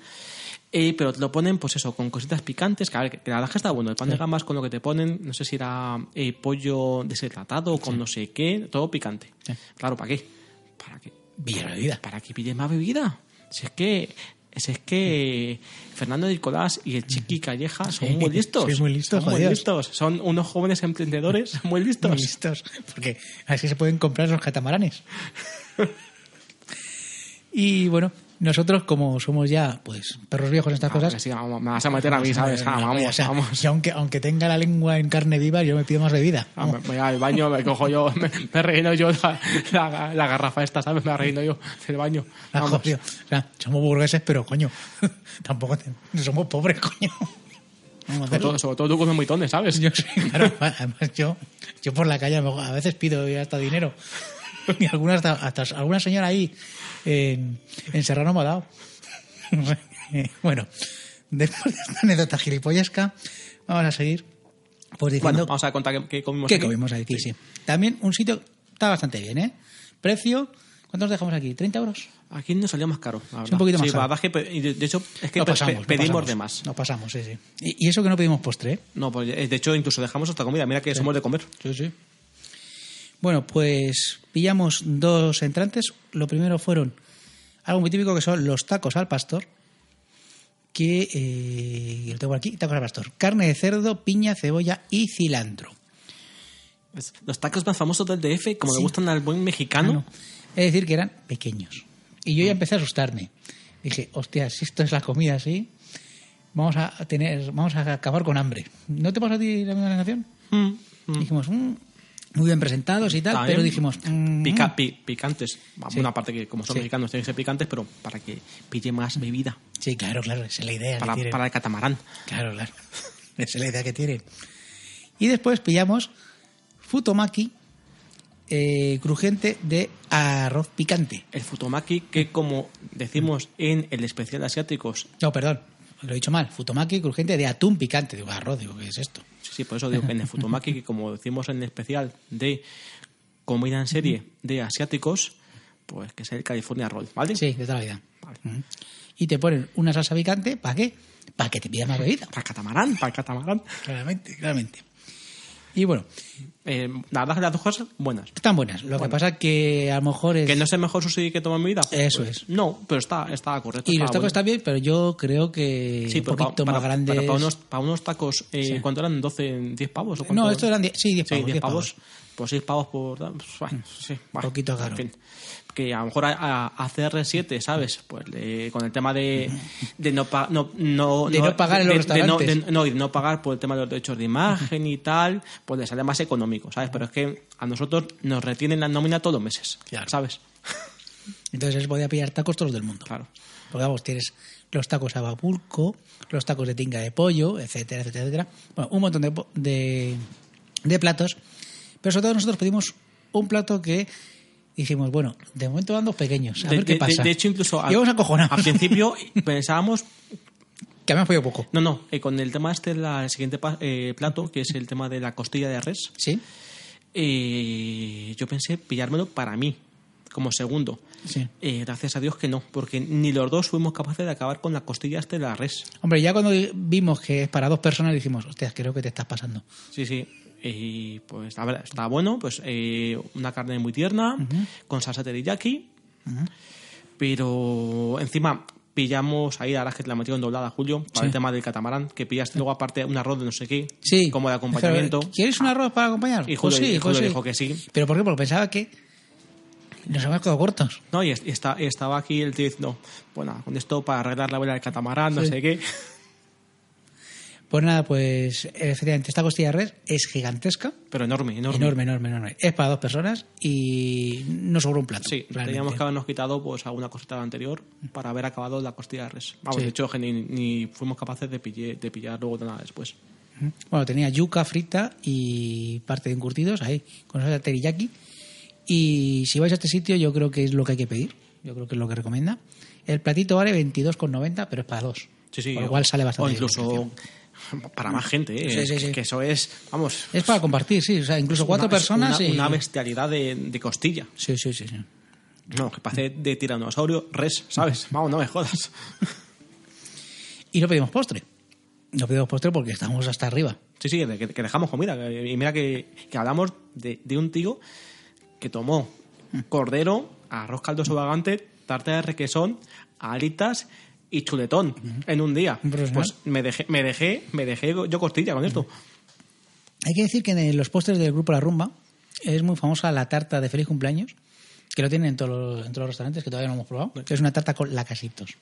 Eh, pero te lo ponen, pues eso, con cositas picantes, que, a ver, que la que está bueno. El pan de gambas con lo que te ponen, no sé si era eh, pollo deshidratado con no sé qué, todo picante. Sí. Claro, ¿para qué? ¿Para qué? La bebida. ¿Para que pille más bebida? Si es que... Si es que Fernando Nicolás y el Chiqui Calleja son muy listos. sí, muy listos, Son muy listos. Son unos jóvenes emprendedores muy listos. Muy listos. Porque así se pueden comprar los catamaranes. y bueno, nosotros como somos ya pues perros viejos en estas Ah, cosas... que sí, vamos, me vas a meter a mí, ¿sabes? Ah, vamos, o sea, vamos. Y aunque, aunque tenga la lengua en carne viva, yo me pido más bebida. Ah, me voy al baño, me cojo yo, me, me relleno yo la, la, la garrafa esta, ¿sabes? Me relleno yo del baño. Vamos. o sea, somos burgueses, pero coño, tampoco te- somos pobres, coño. Sobre todo, sobre todo tú comes moitones, ¿sabes? Yo sí, claro, además yo, yo por la calle a veces pido hasta dinero. Y alguna, hasta, hasta alguna señora ahí en, en Serrano dado. Bueno, después de esta anécdota gilipollesca, vamos a seguir pues diciendo Bueno, vamos a contar qué, comimos qué aquí. comimos aquí. Sí. También un sitio está bastante bien, ¿eh? Precio, ¿cuántos dejamos aquí? ¿30 euros? Aquí nos salió más caro, la un poquito más sí, caro. de, hecho, es que No pasamos, pe- no pedimos pasamos. de más. No pasamos, sí, sí. Y, y eso que no pedimos postre, ¿eh? No, pues eh, de hecho, incluso dejamos hasta comida. Mira que somos de comer. Sí, sí. Bueno, pues pillamos dos entrantes. Lo primero fueron algo muy típico que son los tacos al pastor. Que eh, lo tengo aquí, tacos al pastor. Carne de cerdo, piña, cebolla y cilantro. Los tacos más famosos del DF, como Sí. le gustan al buen mexicano. Ah, no. Es decir, que eran pequeños. Y yo ya empecé a asustarme. Dije, hostia, si esto es la comida así, vamos a tener, vamos a acabar con hambre. ¿No te pasa a ti la misma sensación? Mm, mm. Dijimos, "Mm, muy bien presentados y tal, También pero dijimos, mm, pica- pi- picantes. Sí. Una parte que, como son Sí. mexicanos, tienen que ser picantes, pero para que pille más bebida. Sí, claro, claro, esa es la idea Para, que tienen. para el catamarán. Claro, claro. Esa es la idea que tienen. Y después pillamos futomaki eh, crujiente de arroz picante. El futomaki, que como decimos en el especial de asiáticos, No, perdón, lo he dicho mal. Futomaki crujiente de atún picante. Digo, arroz, digo, ¿qué es esto? Sí, por eso digo que en el futomaki, que como decimos en el especial de comida en serie de asiáticos, pues que es el California Roll, ¿vale? Sí, de toda la vida. Vale. Y te ponen una salsa picante, ¿para qué? Para que te pidas más bebida. Para el catamarán, para el catamarán. Claramente, claramente. Y bueno, Eh, la verdad que las dos cosas buenas. están buenas. Lo que pasa es que a lo mejor es... ¿Que no es el mejor sushi que tomo en mi vida? Eso Pues, es. No, pero está, está correcto. Y está los tacos bueno. están bien, pero yo creo que Sí, un poquito para, más grandes... Para, para unos, para unos tacos, eh, Sí. ¿cuánto eran? ¿12, 10 pavos? ¿o? No, esto eran 10, sí, 10 Sí, pavos. 10 10 pavos. Pues 6 pavos por. pues, Bueno, sí, bueno, Poquito caro. en fin. Que a lo mejor a, a, a CR7, ¿sabes? Pues con el tema de, de no, pa- no, no, De no pagar en los de- de no- restaurantes. de- no, y de no pagar por el tema de los derechos de imagen y tal, pues le sale más económico, ¿sabes? Pero es que a nosotros nos retienen la nómina todos los meses, Claro. ¿sabes? Entonces les podía pillar tacos todos del mundo. Claro. Porque vamos, tienes los tacos a babulco, los tacos de tinga de pollo, etcétera, etcétera, etcétera. Bueno, un montón de, po- de, de platos. Pero sobre todo nosotros pedimos un plato que dijimos, bueno, de momento van dos pequeños, a De, ver qué de- pasa. de hecho, incluso vamos acojonados. al principio pensábamos que habíamos pedido poco. No, no, eh, con el tema este, la, el siguiente pa- eh, plato, que es el tema de la costilla de res, ¿Sí? eh, yo pensé pillármelo para mí, como segundo. Sí. Eh, gracias a Dios que no, porque ni los dos fuimos capaces de acabar con la costilla este de la res. Hombre, ya cuando vimos que es para dos personas dijimos, hostias, creo que te estás pasando. Sí, sí. Y pues, a ver, está bueno, pues eh, una carne muy tierna, con salsa teriyaki, pero encima pillamos ahí, ahora que te la metieron doblada, Julio, para Sí. el tema del catamarán, que pillaste luego aparte un arroz de no sé qué, Sí. como de acompañamiento. Pero, ¿Quieres un arroz para acompañar? Y Pues Julio, sí, y pues Julio sí. dijo que sí. ¿Pero por qué? Porque pensaba que nos habíamos quedado cortos. No, y, es- y está, estaba aquí el tío diciendo, bueno, con esto para arreglar la vela del catamarán, no sé qué. Pues nada, pues efectivamente, esta costilla de res es gigantesca. Pero enorme, enorme. Enorme, enorme, enorme. Es para dos personas y no sobra un plato. Sí, realmente. teníamos que habernos quitado pues alguna cosita de anterior para haber acabado la costilla de res. Vamos, Sí. de hecho, ni, ni fuimos capaces de, pille- de pillar luego nada después. Bueno, tenía yuca frita y parte de encurtidos ahí, con salsa teriyaki. Y si vais a este sitio, yo creo que es lo que hay que pedir. Yo creo que es lo que recomienda. El platito vale 22,90, pero es para dos. Sí, sí. Por lo cual sale bastante O bien incluso para más gente, ¿eh? Sí, sí, sí. Que eso es, vamos, Es para compartir, sí. O sea, incluso cuatro una- personas una, y... una bestialidad de, de costilla. Sí, sí, sí, sí. No, que parece de tiranosaurio res, ¿sabes? Vamos, no me jodas. Y no pedimos postre. No pedimos postre porque estamos hasta arriba. Sí, sí, que, que dejamos comida. Y mira que, que hablamos de, de un tío que tomó cordero, arroz caldoso vagante, tarta de requesón, alitas y chuletón en un día. Profesional. Pues me dejé, me dejé, me dejé yo costilla con esto. Hay que decir que en los postres del grupo La Rumba es muy famosa la tarta de feliz cumpleaños, que lo tienen en todos los, en todos los restaurantes, que todavía no hemos probado, que es una tarta con lacasitos.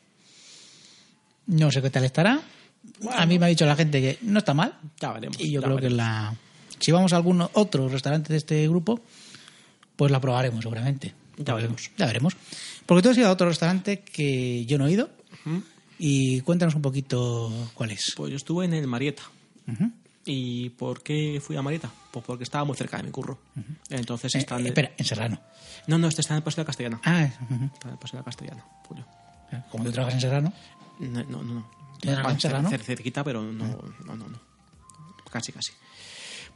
No sé qué tal estará. A mí me ha dicho la gente que no está mal. Ya veremos. Y yo creo que la... Si vamos a algún otro restaurante de este grupo, pues la probaremos seguramente. Ya veremos. Ya veremos. Porque tú has ido a otro restaurante que yo no he ido. Y cuéntanos un poquito cuál es. Pues yo estuve en el Marieta. ¿Y por qué fui a Marieta? Pues porque estaba muy cerca de mi curro. Entonces Eh, eh, espera, en Serrano. No, no, este está en el Paseo de la Castellana. Ah. Está en el Paseo de la Castellana, Julio. como tú trabajas en Serrano. No, no, no. no. ¿Tienes Vale, en Serrano? cer- cerquita, pero no, no, no, no. Casi, casi.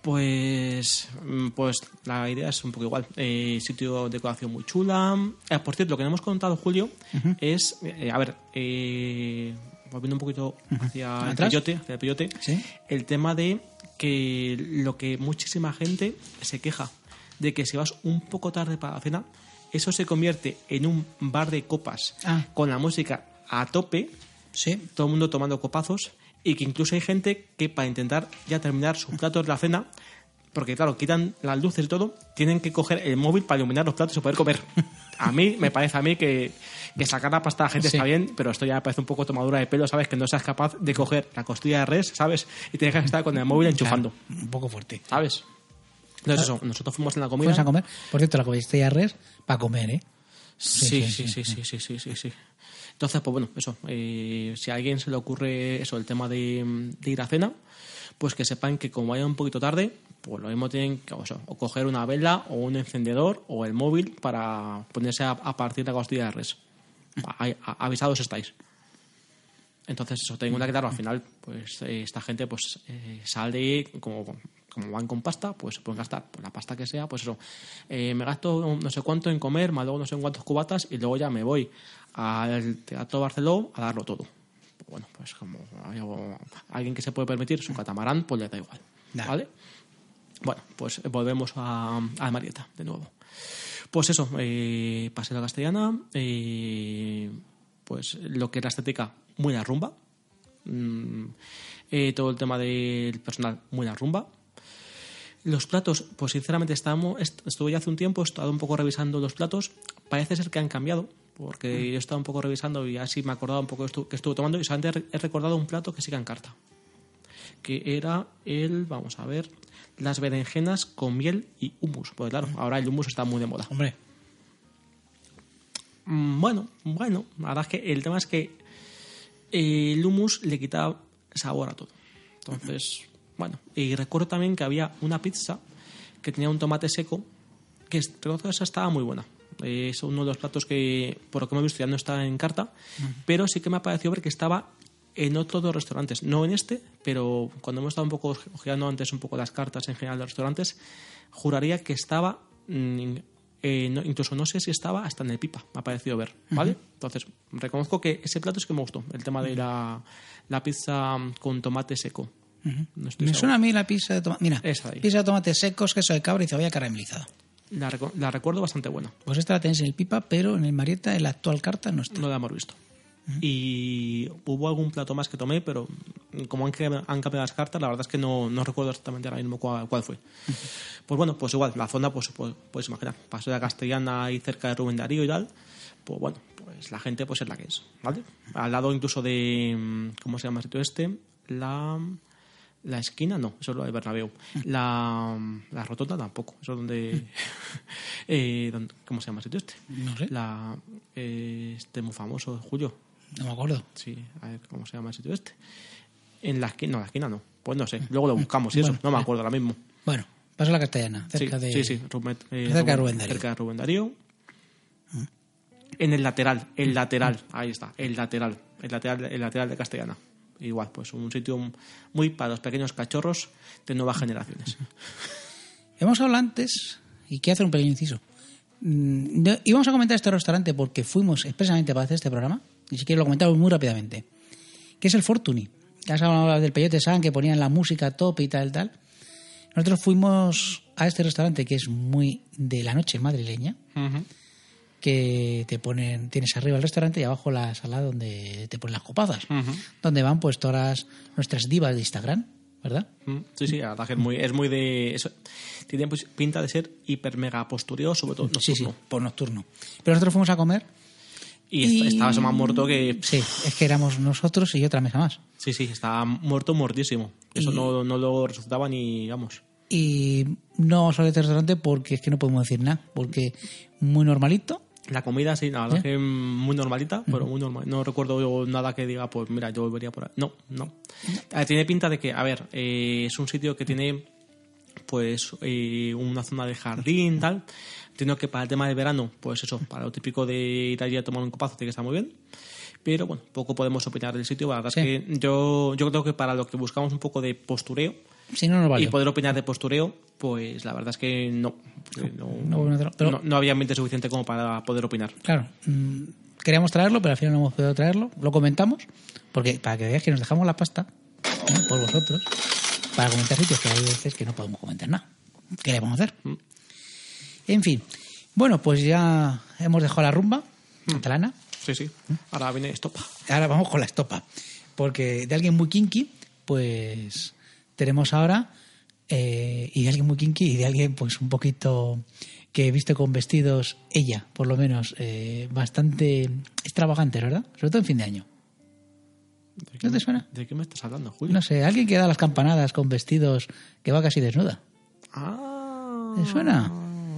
Pues, mm, pues la idea es un poco igual. Eh, sitio de decoración muy chula. Eh, por cierto, lo que no hemos contado, Julio, es, eh, a ver, eh, volviendo un poquito hacia el ¿Atrás? peyote, hacia el peyote, Sí. el tema de que lo que muchísima gente se queja de que si vas un poco tarde para la cena, eso se convierte en un bar de copas Ah. con la música a tope Sí. todo el mundo tomando copazos y que incluso hay gente que para intentar ya terminar sus platos de la cena, porque claro, quitan las luces y todo, tienen que coger el móvil para iluminar los platos y poder comer. A mí, me parece a mí que, que sacar la pasta a la gente Sí. está bien, pero esto ya me parece un poco tomadura de pelo, ¿sabes? Que no seas capaz de coger la costilla de res, ¿sabes? Y te dejas estar con el móvil enchufando, Claro, un poco fuerte. ¿sabes? Entonces eso, nosotros fuimos en la comida. Fuimos a comer. Por cierto, la costilla de res para comer, ¿eh? Sí, sí, sí, sí, sí, sí, sí, sí. Entonces, pues bueno, eso. eh, si a alguien se le ocurre eso, el tema de, ir a cena, pues que sepan que como vaya un poquito tarde, pues lo mismo tienen que o, sea, o coger una vela o un encendedor o el móvil para ponerse a, partir de la costilla de res. A- avisados estáis. Entonces, eso, tengo una que claro, al final, pues eh, esta gente pues eh, sale, como, como van con pasta, pues se pueden gastar pues, la pasta que sea, pues eso, eh, me gasto no sé cuánto en comer, más luego no sé cuántos cubatas y luego ya me voy al Teatro Barceló a darlo todo. Bueno, pues como hay alguien que se puede permitir su catamarán, pues le da igual. ¿Vale? Bueno, pues volvemos a, a Marieta de nuevo. Pues eso, eh, pasé la castellana, eh, pues lo que es la estética, muy la rumba. Mm, eh, todo el tema del personal, muy la rumba. Los platos, pues sinceramente estamos, est- estuve ya hace un tiempo, he estado un poco revisando los platos. Parece ser que han cambiado, porque yo he estado un poco revisando y así me he acordado un poco que estuve tomando y solamente he re- he recordado un plato que sigue en carta. Que era el, vamos a ver, las berenjenas con miel y hummus. Pues claro, ahora el hummus está muy de moda. Hombre, Mm, Bueno, bueno, la verdad es que el tema es que el hummus le quita sabor a todo. Entonces, bueno, y recuerdo también que había una pizza que tenía un tomate seco, que creo que esa estaba muy buena. Eh, Es uno de los platos que, por lo que me he visto, ya no está en carta, pero sí que me ha parecido ver que estaba en otro de los restaurantes. No en este, pero cuando hemos estado un poco ojeando antes un poco las cartas en general de los restaurantes, juraría que estaba, mm, eh, no- incluso no sé si estaba hasta en el pipa, me ha parecido ver, ¿vale? Entonces, reconozco que ese plato es que me gustó, el tema de la, la pizza con tomate seco. No me seguro. suena a mí la pizza de tomate. Mira, pizza de tomates secos, queso de cabra y cebolla caramelizada. La, la recuerdo bastante buena, Pues esta la tenéis en el pipa, pero en el Marieta, en la actual carta, no está. no la hemos visto. y hubo algún plato más que tomé, pero como han, cam- han cambiado las cartas, la verdad es que no, no recuerdo exactamente ahora mismo cuál, cuál fue. Pues bueno, pues igual, la zona, pues, pues puedes imaginar, pasó de Castellana y cerca de Rubén Darío y tal, pues bueno, pues la gente pues es la que es, ¿vale? Al lado incluso de, mm, ¿cómo se llama el sitio este? La... La esquina no, eso es lo de Bernabéu. La, la rotonda tampoco, eso es donde, eh, donde- ¿Cómo se llama el sitio este? No sé. La, eh, este muy famoso, Julio. No me acuerdo. Sí, a ver cómo se llama el sitio este. En la esquina, no, la esquina no. Pues no sé, luego lo buscamos y eso, no me eh. acuerdo ahora mismo. Bueno, paso a la castellana, Sí, cerca de... sí, sí, Rubén- eh, cerca de Rubén Darío. Cerca de Rubén Darío. En el lateral, el lateral, ahí está, el lateral, el lateral, el lateral de Castellana. Igual, pues un sitio muy para los pequeños cachorros de nuevas generaciones. Hemos hablado antes, y quiero hacer un pequeño inciso. Mm, íbamos a comentar este restaurante porque fuimos expresamente para hacer este programa, y si quieres lo comentamos muy rápidamente, que es el Fortuny. Ya has hablado del Peyote San, que ponían la música top y tal, tal. Nosotros fuimos a este restaurante que es muy de la noche madrileña, que te ponen, tienes arriba el restaurante y abajo la sala donde te ponen las copazas, donde van pues todas nuestras divas de Instagram, ¿verdad? Mm, Sí, sí, la verdad que es muy, es muy de. eso- tiene pues, pinta de ser hiper mega postureo, sobre todo Sí, sí, por nocturno. Pero nosotros fuimos a comer Y, Y- estaba eso más muerto que. Sí, es que éramos nosotros y otra mesa más. Sí, sí, estaba muerto, muertísimo. Eso Y- no, no lo resultaba ni, vamos. Y no solo este restaurante porque es que no podemos decir nada, porque muy normalito. La comida, sí, la verdad ¿Eh? que muy normalita, pero muy normal. No recuerdo yo nada que diga, pues mira, yo volvería por ahí. No, no. Eh, Tiene pinta de que, a ver, eh, es un sitio que tiene pues eh, una zona de jardín, tal. Entiendo que para el tema del verano, pues eso, para lo típico de ir allí a tomar un copazo, tiene que estar muy bien. Pero bueno, poco podemos opinar del sitio. La verdad Sí. es que yo, yo creo que para lo que buscamos un poco de postureo Si no nos vale. y poder opinar de postureo, pues la verdad es que no. Eh, No, no pero- no- no había ambiente suficiente como para poder opinar. Claro, mm, queríamos traerlo, pero al final no hemos podido traerlo. Lo comentamos, porque para que veáis que nos dejamos la pasta ¿eh? por vosotros, para comentar sitios que hay veces que no podemos comentar nada. ¿Qué le vamos a hacer? En fin, bueno, pues ya hemos dejado la rumba catalana. Sí, sí. Ahora viene estopa. Ahora vamos con la estopa. Porque de alguien muy kinky, pues tenemos ahora, eh, y de alguien muy kinky, y de alguien pues un poquito que viste con vestidos, ella, por lo menos, eh, bastante extravagantes, ¿verdad? Sobre todo en fin de año. ¿De qué ¿No te me- suena? ¿De qué me estás hablando, Julio? No sé, alguien que da las campanadas con vestidos que va casi desnuda. Ah. ¿Te suena?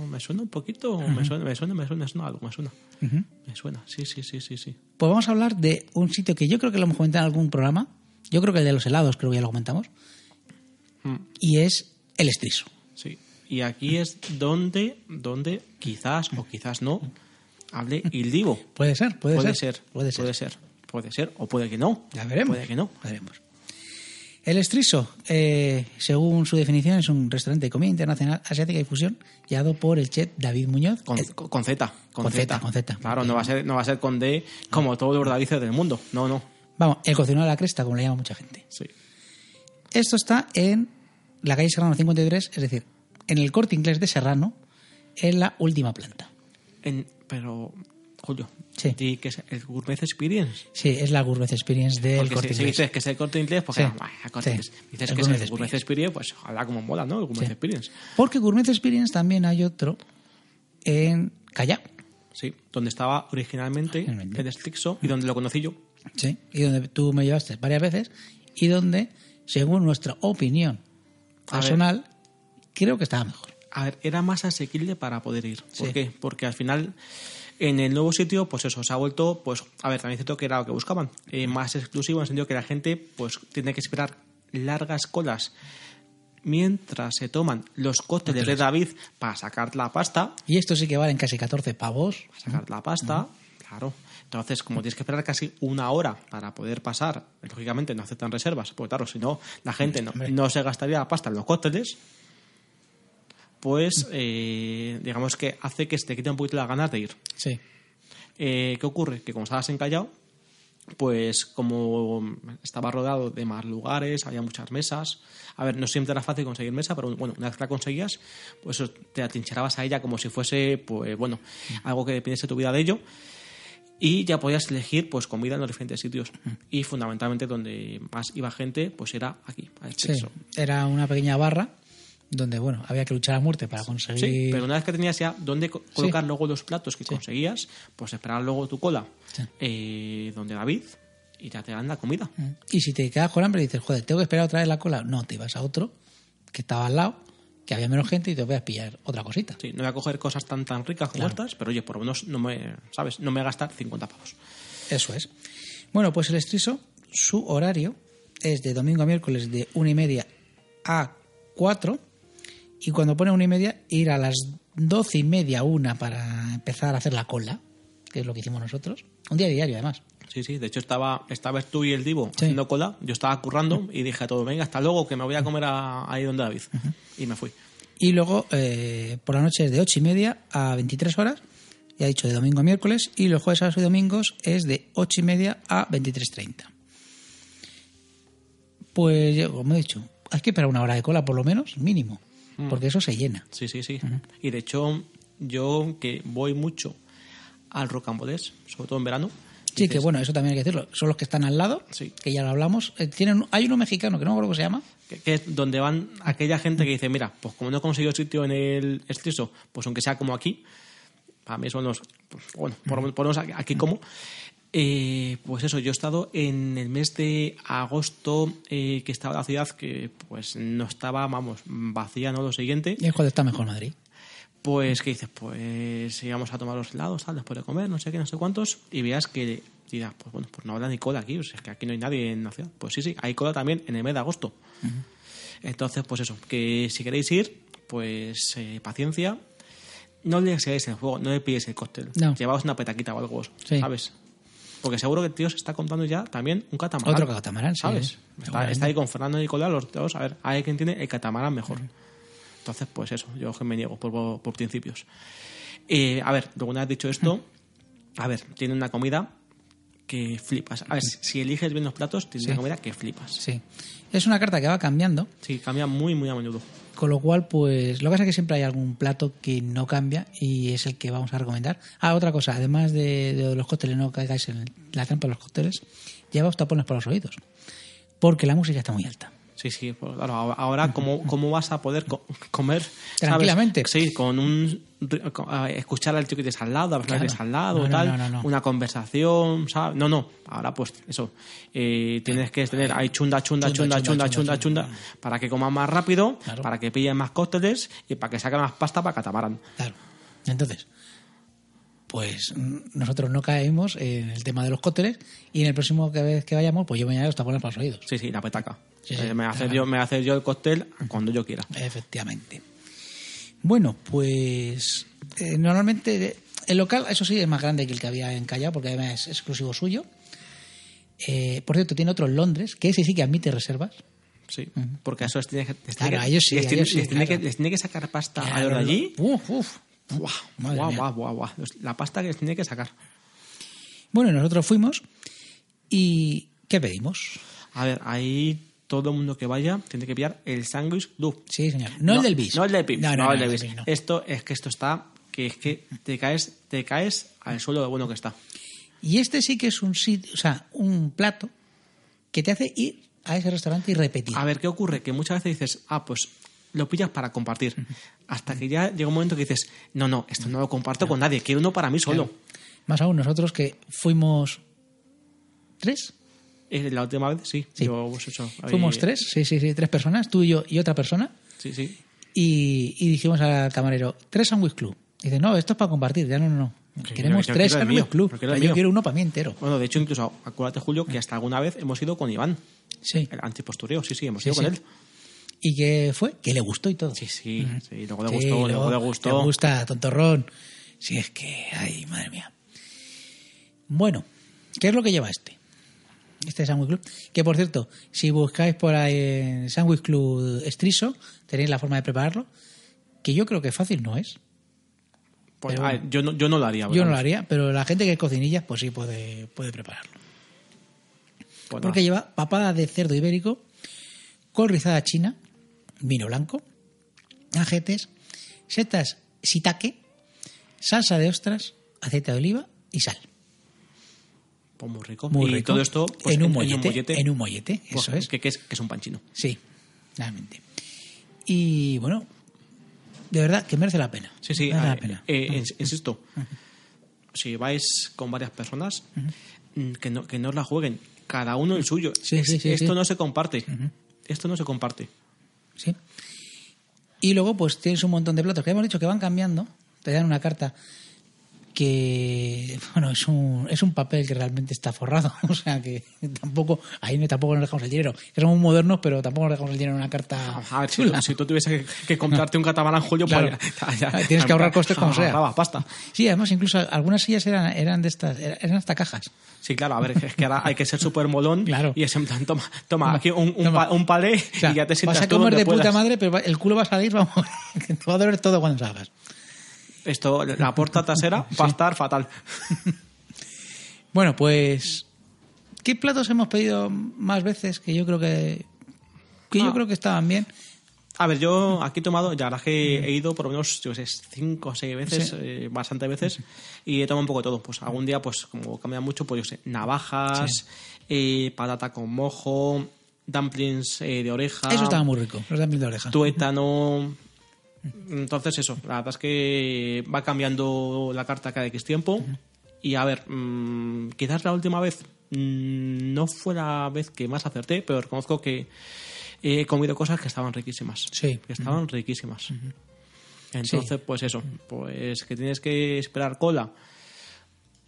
Me suena un poquito. me, suena, me suena, me suena, me suena algo, me suena. Me suena, sí, sí, sí, sí, sí. Pues vamos a hablar de un sitio que yo creo que lo hemos comentado en algún programa. Yo creo que el de los helados, creo que ya lo comentamos. Mm, Y es el estriso. sí. Y aquí es donde, donde quizás o quizás no hable il divo. Puede ser, puede, Puede ser. ser, Puede ser. puede ser, puede ser, o puede que no. Ya veremos. Puede que no. Veremos. El Estriso, eh, según su definición, es un restaurante de comida internacional asiática y fusión, llevado por el chef David Muñoz. Con, Eh, con- Z. Con, Z, Z. con Z. Claro, no va, a ser, no va a ser con D como todos los Davices del mundo. No, no. vamos, el cocinero de la cresta, como le llama mucha gente. Sí. Esto está en la calle Serrano 53, es decir, en el corte inglés de Serrano, en la última planta. En- pero, Julio, Sí. di que es el Gourmet Experience. Sí, es la Gourmet Experience del Porque corte si, si inglés. dices que es el corte inglés, pues Sí. ah, Sí. dices El que es Gourmet el Gourmet Experience, pues ojalá como mola, ¿no? El Gourmet. Experience. Porque Gourmet Experience también hay otro en Callao. Sí, donde estaba originalmente Originalmente. el Stixo y donde lo conocí yo. Sí, y donde tú me llevaste varias veces y donde, según nuestra opinión. Personal, creo que estaba mejor. A ver, era más asequible para poder ir. ¿Por Sí. qué? Porque al final, en el nuevo sitio, pues eso, se ha vuelto, pues, a ver, también es cierto que era lo que buscaban. Eh, más exclusivo en el sentido que la gente, pues, tiene que esperar largas colas mientras se toman los cócteles de David para sacar la pasta. Y esto sí que valen casi 14 pavos. Para sacar la pasta, claro. Entonces, como tienes que esperar casi una hora para poder pasar, lógicamente no aceptan reservas, porque claro, si no, la gente no, no se gastaría la pasta en los cócteles, pues eh, digamos que hace que se te quite un poquito las ganas de ir. Sí. Eh, ¿Qué ocurre? Que como estabas en Callao, pues como estaba rodado de más lugares, había muchas mesas. A ver, no siempre era fácil conseguir mesa, pero bueno, una vez que la conseguías, pues te atrincharabas a ella como si fuese, pues bueno, algo que dependiese tu vida de ello. Y ya podías elegir pues comida en los diferentes sitios. Y fundamentalmente donde más iba gente, pues era aquí, a Sí, era una pequeña barra donde, bueno, había que luchar a muerte para conseguir... Sí, pero una vez que tenías ya dónde co- colocar luego los platos que conseguías, pues esperar luego tu cola eh, donde David y ya te dan la comida. Y si te quedas con hambre y dices, joder, tengo que esperar otra vez la cola, no, te ibas a otro que estaba al lado, que había menos gente y te voy a pillar otra cosita. Sí, no voy a coger cosas tan tan ricas como Claro. estas, pero oye, por lo menos no me, ¿sabes? No me voy a gastar 50 pavos. Eso es. Bueno, pues el estriso, su horario es de domingo a miércoles de una y media a 4 y cuando pone una y media ir a las doce y media, una para empezar a hacer la cola, que es lo que hicimos nosotros. Un día diario, además. Sí, sí, de hecho estaba, estabas tú y el Divo Sí. haciendo cola, yo estaba currando y dije a todo, venga, hasta luego, que me voy a comer a- ahí donde David. Y me fui. Y luego eh, por la noche es de ocho y media a 23 horas, ya he dicho de domingo a miércoles, y los jueves, sábados y domingos es de ocho y media a 23.30. Pues, como he dicho, hay que esperar una hora de cola por lo menos, mínimo, porque eso se llena. Sí, sí, sí. Y de hecho, yo que voy mucho al rocambolés, sobre todo en verano. Sí, dices, que bueno, eso también hay que decirlo. Son los que están al lado, Sí. que ya lo hablamos. Eh, tienen, hay uno mexicano que no me acuerdo cómo se llama. Que, que es donde van aquella gente que dice, mira, pues como no he conseguido sitio en el exceso, pues aunque sea como aquí, para mí son los, pues, bueno, por, menos aquí como, eh, pues eso, yo he estado en el mes de agosto eh, que estaba la ciudad que pues no estaba, vamos, vacía, ¿no? Lo siguiente, Y es cuando está mejor Madrid. Pues que dices, pues íbamos a tomar los helados, tal, después de comer, no sé qué, no sé cuántos, y veas que dirás, pues bueno, pues no habrá ni cola aquí, o sea, es que aquí no hay nadie en la ciudad. Pues sí, sí, hay cola también en el mes de agosto. Entonces, pues eso, que si queréis ir, pues eh, paciencia. No le seáis el juego, no le pilléis el cóctel. No. Llevaos una petaquita o algo, Sí. ¿sabes? Porque seguro que el tío se está contando ya también un catamarán. Otro catamarán, ¿sabes? sí. Está ahí con Fernando y Nicolás, los dos. A ver, hay quien tiene el catamarán mejor. Entonces, pues eso, yo que me niego por, por principios. Eh, a ver, luego una vez dicho esto, a ver, tiene una comida que flipas. A ver, si, si eliges bien los platos, tiene Sí. una comida que flipas. Sí. Es una carta que va cambiando, Sí, cambia muy, muy a menudo. con lo cual, pues, lo que pasa es que siempre hay algún plato que no cambia y es el que vamos a recomendar. Ah, otra cosa, además de, de los cócteles, no caigáis en la trampa de los cócteles, llevaos tapones para los oídos, porque la música está muy alta. Sí, sí, pues claro, ahora- ¿cómo, cómo vas a poder co- comer ¿sabes? Tranquilamente. Sí, con un con- escuchar al tío que tienes al lado, a ver Claro. que tienes al lado, No, tal, no, no, no. una conversación, ¿sabes? No, no, ahora pues eso, eh, tienes que tener ahí chunda, chunda, Chunda, chunda, chunda, chunda, chunda, chunda, chunda, para que coman más rápido, Claro. para que pillen más cócteles y para que saquen más pasta para catamarán. Claro. Entonces, pues nosotros no caemos en el tema de los cócteles y en el próximo que vez que vayamos, pues yo me voy a los tapones para los oídos. Sí, sí, la petaca. Sí, sí, Eh, me hacer yo, me hacer yo el cóctel cuando yo quiera. Efectivamente. Bueno, pues eh, normalmente el local, eso sí, es más grande que el que había en Callao, porque además es exclusivo suyo. Eh, por cierto, tiene otro en Londres, que ese sí que admite reservas. Sí, porque a eso les tiene que, les tiene sacar pasta a los de allí. Uf, uf. Buah, Madre buah, mía. buah, buah, buah. Los- La pasta que tiene que sacar. Bueno, nosotros fuimos y ¿qué pedimos? A ver, ahí todo el mundo que vaya tiene que pillar el sándwich Loop. Sí, señor. No, el del bis. No el del bis. No, No, no, el no, del el bis. bis no. Esto es que esto está que es que te caes, te caes al suelo de bueno que está. Y este sí que es un sitio, o sea, un plato que te hace ir a ese restaurante y repetir. A ver, ¿qué ocurre? Que muchas veces dices, ah, pues lo pillas para compartir. Hasta que ya llega un momento que dices, no, no, esto no lo comparto con nadie, quiero uno para mí solo. Más aún nosotros que fuimos tres. Eh, La última vez, sí. Sí. Yo, pues, ahí- Fuimos tres, sí, sí, sí, tres personas, tú y yo y otra persona. Sí, sí. Y, y dijimos al camarero, tres sándwich club. Y dice, no, esto es para compartir. Ya no, no, no. Que Queremos yo tres mío, club. yo quiero yo uno para mí entero. Bueno, de hecho, incluso acuérdate, Julio, que hasta alguna vez hemos ido con Iván, Sí. el antipostureo. Sí, sí, hemos Sí, ido con él. ¿Y qué fue? Que le gustó y todo. Sí, sí, sí. Luego le Sí, gustó, luego luego le gustó. Le gusta, tontorrón. Sí, es que, ay, madre mía. Bueno, ¿qué es lo que lleva este? Este Sandwich Club. Que por cierto, si buscáis por ahí en Sandwich Club Estriso, tenéis la forma de prepararlo. Que yo creo que fácil no es. Pues, Pero yo, no, yo no lo haría. Yo no lo haría, pero la gente que es cocinillas, pues sí puede, puede prepararlo. Pues Porque lleva papada de cerdo ibérico, col rizada china, vino blanco, ajetes, setas shiitake, salsa de ostras, aceite de oliva y sal. Pues muy rico. Muy y rico. todo esto pues, en, un mollete, En un mollete, pues, eso es. Que, que es. que es un panchino. Sí, realmente. Y bueno, de verdad que merece la pena. Sí, sí. Merece eh, la pena. eh, ins- insisto, si vais con varias personas, mm, que, no, que no os la jueguen. Cada uno el suyo. Sí, Es- sí, sí, esto no se comparte. Esto no se comparte. Sí. Y luego, pues tienes un montón de platos que hemos dicho que van cambiando. Te dan una carta que, bueno, es un, es un papel que realmente está forrado. O sea que tampoco, ahí no, tampoco nos dejamos el dinero. Que somos modernos, pero tampoco nos dejamos el dinero en una carta. A ver, si, chula. si tú tuviese que, que comprarte un catamarán, Julio, Claro. pues ya- ya- Tienes que ahorrar costes como sea. ahorrabas pasta. Sí, además, incluso algunas sillas eran, eran de estas, eran hasta cajas. Sí, claro, a ver, es que ahora hay que ser súper molón Claro. y es en plan, toma, toma, aquí un, un, Toma. pa- un palé O sea, y ya te sientas vas a comer de puta madre, pero el culo va a salir, vamos, que te va a doler todo cuando salgas. Esto, la puerta trasera va a estar fatal. Bueno, pues. ¿Qué platos hemos pedido más veces? Que yo creo que. Que yo Ah. creo que estaban bien. A ver, yo aquí he tomado, ya la que he ido por lo menos, yo sé, cinco o seis veces, Sí. eh, bastante veces, y he tomado un poco de todo. Pues algún día, pues como cambia mucho, pues yo sé, navajas, eh, patata con mojo, dumplings eh, de oreja, Eso estaba muy rico, los dumplings de oreja. tuétano. Entonces, eso, la verdad es que va cambiando la carta cada X tiempo. Y a ver, mm, quizás la última vez mm, no fue la vez que más acerté, pero reconozco que he comido cosas que estaban riquísimas. Sí. Que estaban riquísimas. Entonces, pues eso, pues que tienes que esperar cola.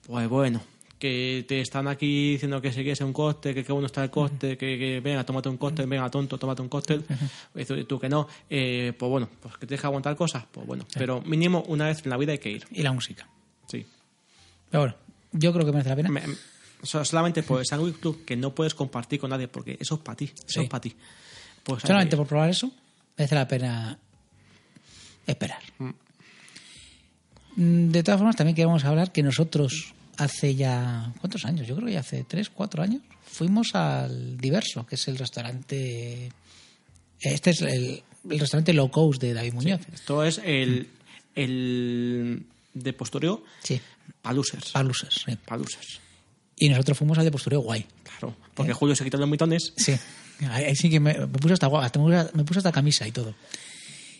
Pues bueno, que te están aquí diciendo que se quiere un coste, que qué bueno está el coste, que, que venga, tómate un cóctel, venga, tonto, tómate un cóctel. Y tú, tú que no, eh, pues bueno, pues que tienes que aguantar cosas, pues bueno. Pero mínimo una vez en la vida hay que ir. Y la música. Sí. Pero bueno, yo creo que merece la pena. Me- me- so- solamente por el Sandwich Club que no puedes compartir con nadie porque eso es para ti, eso Sí. es para ti. Pues, Solamente por probar eso, merece la pena esperar. Mm, De todas formas, también queremos hablar que nosotros hace ya. ¿Cuántos años? Yo creo que ya hace tres, cuatro años. Fuimos al Diverso, que es el restaurante. Este es el, el restaurante low cost de David Muñoz. Esto es el, el de postureo Sí, Palusers. Palusers. sí. Palusers. Y nosotros fuimos al de postureo guay. Claro, porque Julio se quitó los mitones. Sí, ahí sí que me, me puse hasta, hasta- me puse hasta camisa y todo.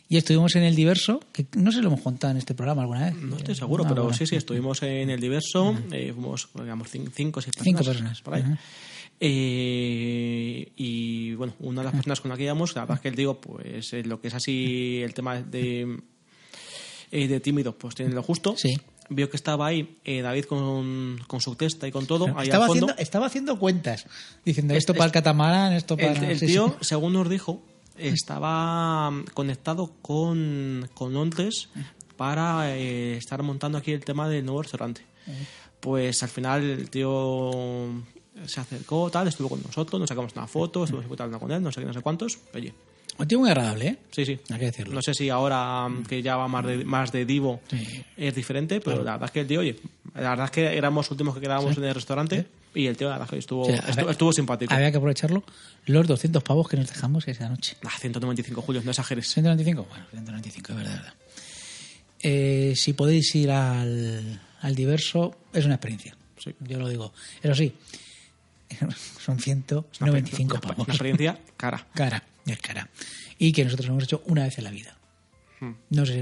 Y estuvimos en el diverso, que no sé si lo hemos contado en este programa alguna vez. No estoy seguro, Ah, pero bueno. sí, sí, estuvimos en el diverso, eh, fuimos, digamos, cin- cinco o seis personas. Cinco personas, Por ahí. Eh, y bueno, una de las personas con la que íbamos, la verdad es que él digo, pues eh, lo que es así el tema de, eh, de tímido, pues tiene lo justo. Sí. Vio que estaba ahí eh, David con, con su testa y con todo, ahí estaba, al fondo. haciendo, estaba haciendo cuentas, diciendo Es- esto es- para el catamarán, esto para... El, el sí, tío, sí. según nos dijo, estaba conectado con, con Londres para eh, estar montando aquí el tema del nuevo restaurante. Pues al final el tío se acercó, tal, estuvo con nosotros, nos sacamos una foto, estuvimos hablando con él, no sé qué, no sé cuántos. Oye, Un tío muy agradable, ¿eh? sí, sí. Hay que decirlo. No sé si ahora mm, que ya va más de, más de divo Sí. es diferente, pero la verdad es que el tío, oye, la verdad es que éramos los últimos que quedábamos en el restaurante y el tío, la verdad es que estuvo, O sea, estuvo, había- estuvo simpático. Había que aprovecharlo. Los 200 pavos que nos dejamos esa noche. Ah, 195 Julio, no exageres. 195, bueno, 195, es verdad, verdad. Eh, si podéis ir al, al diverso, es una experiencia. Sí. Yo lo digo. Eso sí, son 195 Una- pavos. Una experiencia cara. Cara, es cara. Y que nosotros hemos hecho una vez en la vida. Hmm. No sé si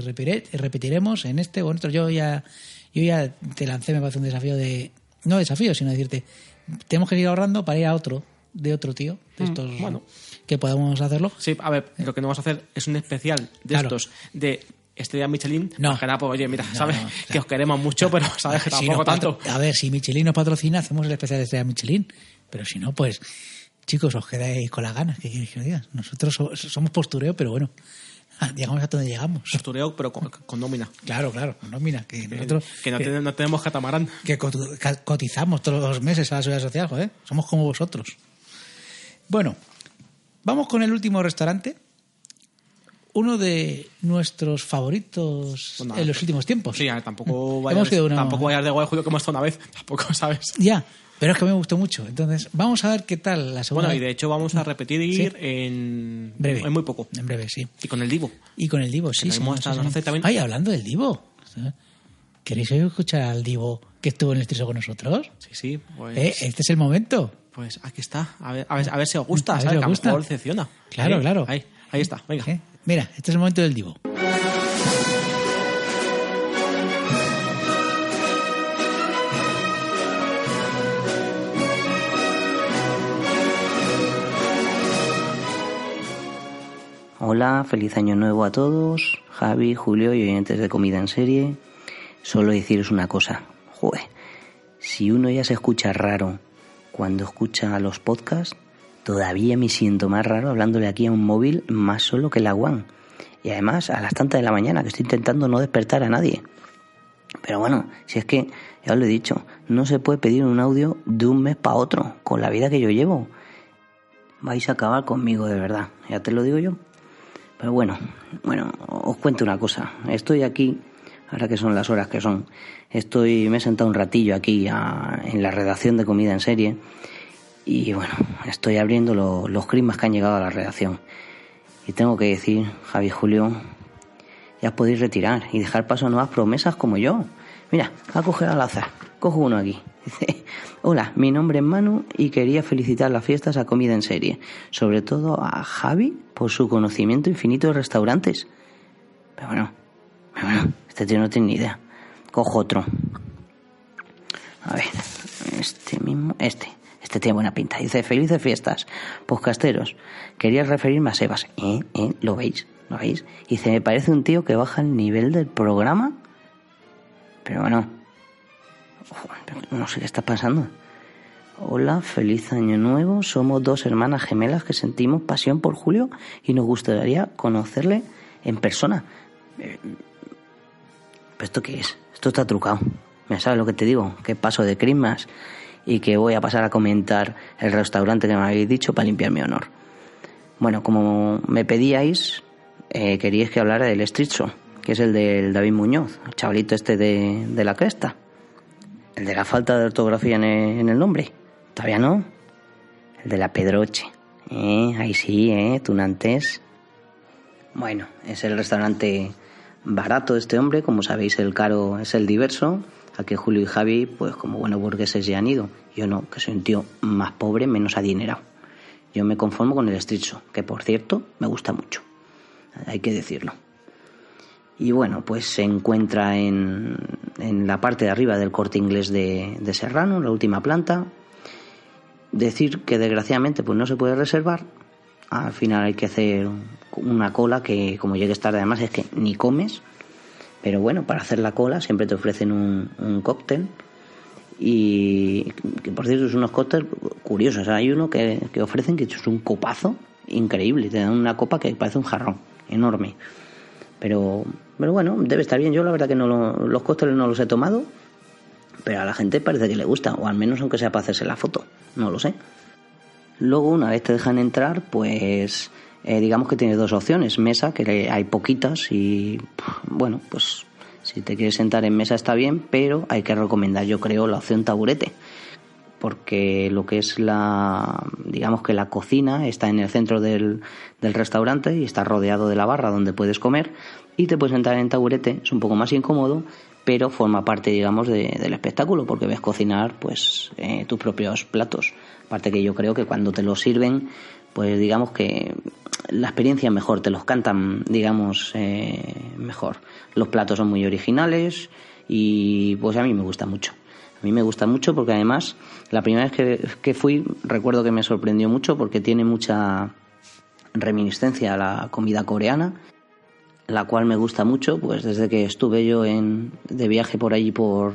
repetiremos en este o en otro. Yo ya, yo ya te lancé, me parece un desafío de. No desafío, sino decirte, tenemos que ir ahorrando para ir a otro, de otro tío, de estos Hmm, bueno. que podamos hacerlo. Sí, a ver, lo que no vamos a hacer es un especial de Claro. estos de estrella Michelin. No. Nada, pues, oye, mira, No, sabes no, que os queremos mucho, pero sabes que Si tampoco patro- tanto. A ver, si Michelin nos patrocina, hacemos el especial de estrella Michelin. Pero si no, pues, chicos, os quedáis con las ganas. ¿Qué queréis que os diga? Nosotros so- somos postureo, pero bueno, llegamos hasta donde llegamos. Postureo, pero con, con nómina. Claro, claro. No, mira, que nosotros que no, tenemos, no tenemos catamarán. que cotizamos todos los meses a la seguridad social, joder. Somos como vosotros. Bueno, vamos con el último restaurante. Uno de nuestros favoritos Bueno, en los últimos tiempos. Sí, tampoco Hemos vayas, ido tampoco vayas de guay, Julio, que hemos estado una vez. Tampoco, ¿sabes? Ya, pero es que me gustó mucho. Entonces, vamos a ver qué tal la segunda Bueno, y de hecho vamos a repetir ir en, breve. en muy poco. En breve, sí. Y con el Divo. Y con el Divo, sí. Sí, hemos sí, sí. Ay, hablando del Divo. ¿Queréis escuchar al Divo que estuvo en el estriso con nosotros. Sí, sí, pues, Eh, este es el momento. pues aquí está. A ver, a ver, a ver si os gusta, A ver si os gusta. Claro, Ahí, claro. Ahí, ahí está, venga. ¿Eh? Mira, este es el momento del divo. Hola, feliz año nuevo a todos, Javi, Julio y oyentes de Comida en Serie. Solo deciros una cosa, joder, si uno ya se escucha raro cuando escucha los podcasts, todavía me siento más raro hablándole aquí a un móvil más solo que la One. Y además a las tantas de la mañana que estoy intentando no despertar a nadie. Pero bueno, si es que, ya os lo he dicho, no se puede pedir un audio de un mes para otro, con la vida que yo llevo. Vais a acabar conmigo de verdad, ya te lo digo yo. Pero bueno, bueno, os cuento una cosa. Estoy aquí, ahora que son las horas que son, estoy, me he sentado un ratillo aquí en la redacción de comida en serie y bueno, estoy abriendo lo- los crismas que han llegado a la redacción. Y tengo que decir, Javi Julio, ya podéis retirar y dejar paso a nuevas promesas como yo. Mira, voy a coger al azar. Cojo uno aquí. Hola, mi nombre es Manu y quería felicitar las fiestas a Comida en Serie. Sobre todo a Javi por su conocimiento infinito de restaurantes. Pero bueno, pero bueno, este tío no tiene ni idea. Cojo otro. A ver, este mismo, este. Este tiene buena pinta. Dice, felices fiestas, podcasteros. Quería referirme a Sebas. ¿Eh? ¿Eh? ¿Lo veis? ¿Lo veis? Dice, me parece un tío que baja el nivel del programa. Pero bueno, no sé qué está pasando. Hola, feliz año nuevo. Somos dos hermanas gemelas que sentimos pasión por Julio y nos gustaría conocerle en persona. Eh, ¿Pero esto qué es? Esto está trucado. ¿Me sabes lo que te digo? Que paso de Christmas y que voy a pasar a comentar el restaurante que me habéis dicho para limpiar mi honor. Bueno, como me pedíais, eh, queríais que hablara del Street que es el del David Muñoz, el chavalito este de, de la cresta. El de la falta de ortografía en el, nombre. ¿Todavía no? El de la Pedroche. Eh, ahí sí, eh, tunantes. Bueno, es el restaurante barato de este hombre, como sabéis el caro es el diverso, a que Julio y Javi, pues como buenos burgueses ya han ido. Yo no, que soy un tío más pobre, menos adinerado. Yo me conformo con el Street que por cierto me gusta mucho, hay que decirlo. Y bueno, pues se encuentra en, en la parte de arriba del corte inglés de, de Serrano, la última planta. Decir que desgraciadamente pues no se puede reservar. Al final hay que hacer una cola que como llegues tarde además es que ni comes. Pero bueno, para hacer la cola siempre te ofrecen un, un cóctel. Y que por cierto es unos cócteles curiosos. Hay uno que, que ofrecen que es un copazo increíble. Te dan una copa que parece un jarrón enorme. Pero, pero bueno, debe estar bien. Yo la verdad que no lo- los cócteles no los he tomado. Pero a la gente parece que le gusta. O al menos aunque sea para hacerse la foto. No lo sé. Luego, una vez te dejan entrar, pues eh, digamos que tienes dos opciones. Mesa, que hay poquitas y bueno, pues si te quieres sentar en mesa está bien, pero hay que recomendar, yo creo, la opción taburete. Porque lo que es la, digamos que la cocina está en el centro del, del restaurante y está rodeado de la barra donde puedes comer y te puedes sentar en taburete, es un poco más incómodo, pero forma parte, digamos, de- del espectáculo porque ves cocinar, pues, eh, tus propios platos. Aparte que yo creo que cuando te los sirven, pues digamos que la experiencia es mejor, te los cantan, digamos, eh, mejor. Los platos son muy originales y pues a mí me gusta mucho. A mí me gusta mucho porque además la primera vez que, que fui recuerdo que me sorprendió mucho porque tiene mucha reminiscencia a la comida coreana, la cual me gusta mucho, pues desde que estuve yo en, de viaje por allí por,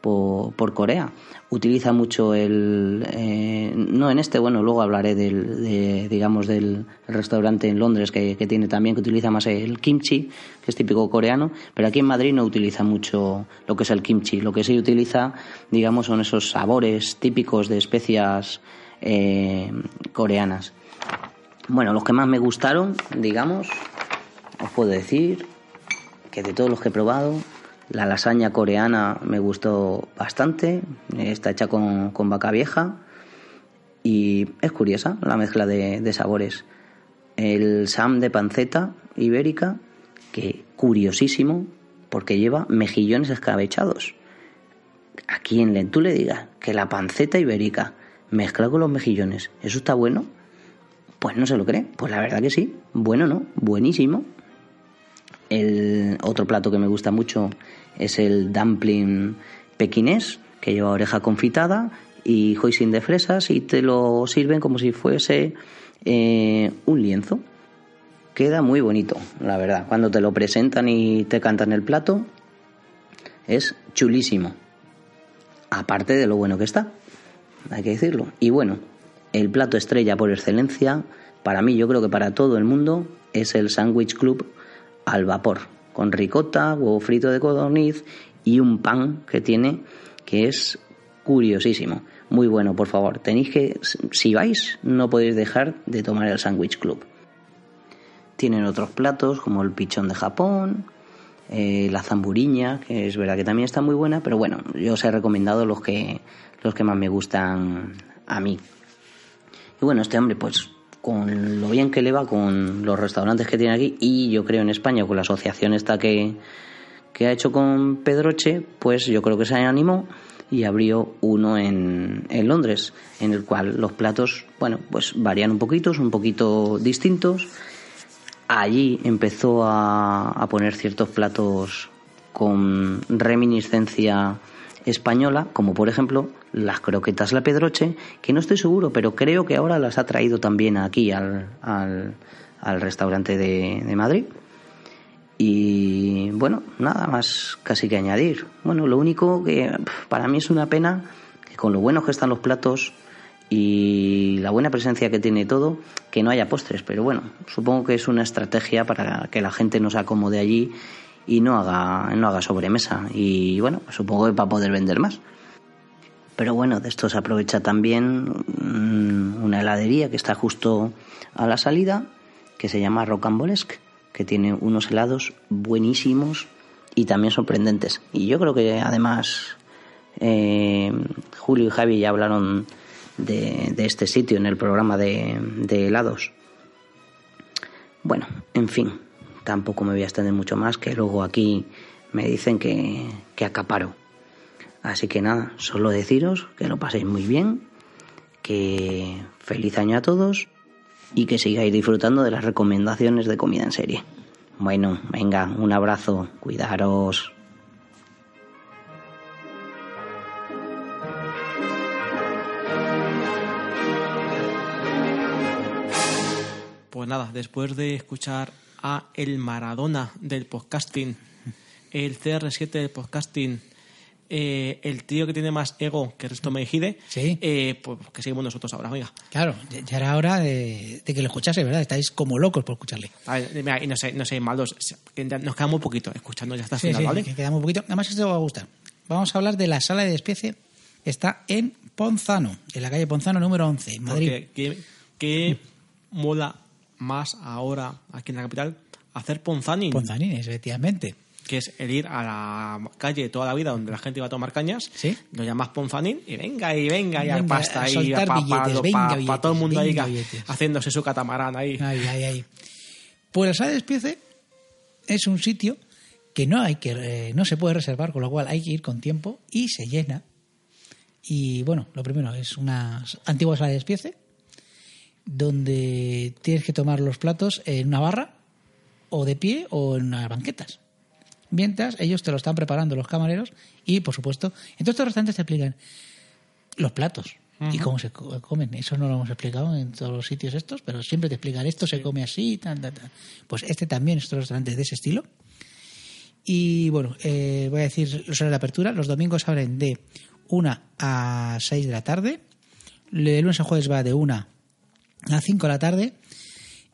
por, Corea. Utiliza mucho el... eh, no en este, bueno, luego hablaré del, de, digamos, del restaurante en Londres que, que tiene también, que utiliza más el kimchi, que es típico coreano, pero aquí en Madrid no utiliza mucho lo que es el kimchi. Lo que sí utiliza, digamos, son esos sabores típicos de especias eh, coreanas. Bueno, los que más me gustaron, digamos, os puedo decir que de todos los que he probado, la lasaña coreana me gustó bastante, está hecha con, con vaca vieja y es curiosa la mezcla de, de sabores. El sam de panceta ibérica, que curiosísimo porque lleva mejillones escabechados. a quien le, tú le digas que la panceta ibérica mezclada con los mejillones, ¿eso está bueno? Pues no se lo cree. Pues la verdad que sí. Bueno, ¿no? Buenísimo. El otro plato que me gusta mucho es el dumpling pequinés, que lleva oreja confitada y hoisin de fresas y te lo sirven como si fuese eh, un lienzo. Queda muy bonito, la verdad. Cuando te lo presentan y te cantan el plato, es chulísimo. Aparte de lo bueno que está, hay que decirlo. Y bueno, el plato estrella por excelencia, para mí, yo creo que para todo el mundo, es el Sandwich Club al vapor, con ricota, huevo frito de codorniz y un pan que tiene que es curiosísimo. Muy bueno, por favor. Tenéis que, si vais, no podéis dejar de tomar el Sandwich Club. Tienen otros platos como el pichón de Japón, eh, la zamburiña, que es verdad que también está muy buena, pero bueno, yo os he recomendado los que, los que más me gustan a mí. Y bueno, este hombre, pues con lo bien que le va con los restaurantes que tiene aquí y yo creo en España con la asociación esta que, que ha hecho con Pedroche, pues yo creo que se animó y abrió uno en, en, Londres, en el cual los platos, bueno, pues varían un poquito, son un poquito distintos. Allí empezó a, a poner ciertos platos con reminiscencia española, como por ejemplo las croquetas La Pedroche, que no estoy seguro, pero creo que ahora las ha traído también aquí al, al, restaurante de, de Madrid. Y bueno, nada más casi que añadir. Bueno, lo único que para mí es una pena que con lo buenos que están los platos y la buena presencia que tiene todo, que no haya postres. Pero bueno, supongo que es una estrategia para que la gente no se acomode allí y no haga, no haga sobremesa. Y bueno, supongo que para poder vender más. Pero bueno, de esto se aprovecha también una heladería que está justo a la salida, que se llama Rocambolesque que tiene unos helados buenísimos y también sorprendentes. Y yo creo que además eh, Julio y Javi ya hablaron de, de, este sitio en el programa de, helados. Bueno, en fin, tampoco me voy a extender mucho más, que luego aquí me dicen que, que acaparo. Así que nada, solo deciros que lo paséis muy bien, que feliz año a todos y que sigáis disfrutando de las recomendaciones de comida en serie. Bueno, venga, un abrazo, cuidaros. Pues nada, después de escuchar a el Maradona del podcasting, el CR7 del podcasting, eh, el tío que tiene más ego que Resto Mejide, Sí. eh, pues que seguimos nosotros ahora, venga. Claro, ya- era hora de, de que lo escuchase, ¿verdad? Estáis como locos por escucharle. A ver, mira, y no sé, no sé, que ya nos queda muy poquito escuchando ya el Sí, final, sí, ¿vale? que quedamos un poquito. Además, esto te va a gustar. Vamos a hablar de la sala de despiece. Está en Ponzano, en la calle Ponzano número 11, en Madrid. Porque ¿qué, qué mola más ahora aquí en la capital hacer ponzanin, Ponzanines, efectivamente. que es el ir a la calle toda la vida donde la gente iba a tomar cañas, Sí. lo llamas ponzanin y venga y venga y a Venga, pasta a ahí para billetes, todo el mundo ahí billetes. haciéndose su catamarán ahí. Ay, ay, ay. Pues la sala de despiece es un sitio que no hay que eh, no se puede reservar, con lo cual hay que ir con tiempo y se llena. Y bueno, lo primero es una antigua sala de despiece donde tienes que tomar los platos en una barra o de pie o en unas banquetas. Mientras ellos te lo están preparando los camareros y por supuesto, en todos estos restaurantes te explican los platos y cómo se co- comen. Eso no lo hemos explicado en todos los sitios estos, pero siempre te explican esto se come así, tal, tal, tal. Pues este también es otro restaurante de ese estilo. Y bueno, eh, voy a decir los horarios de apertura. Los domingos abren de 1 a 6 de la tarde. De lunes a jueves va de 1 a 5 de la tarde.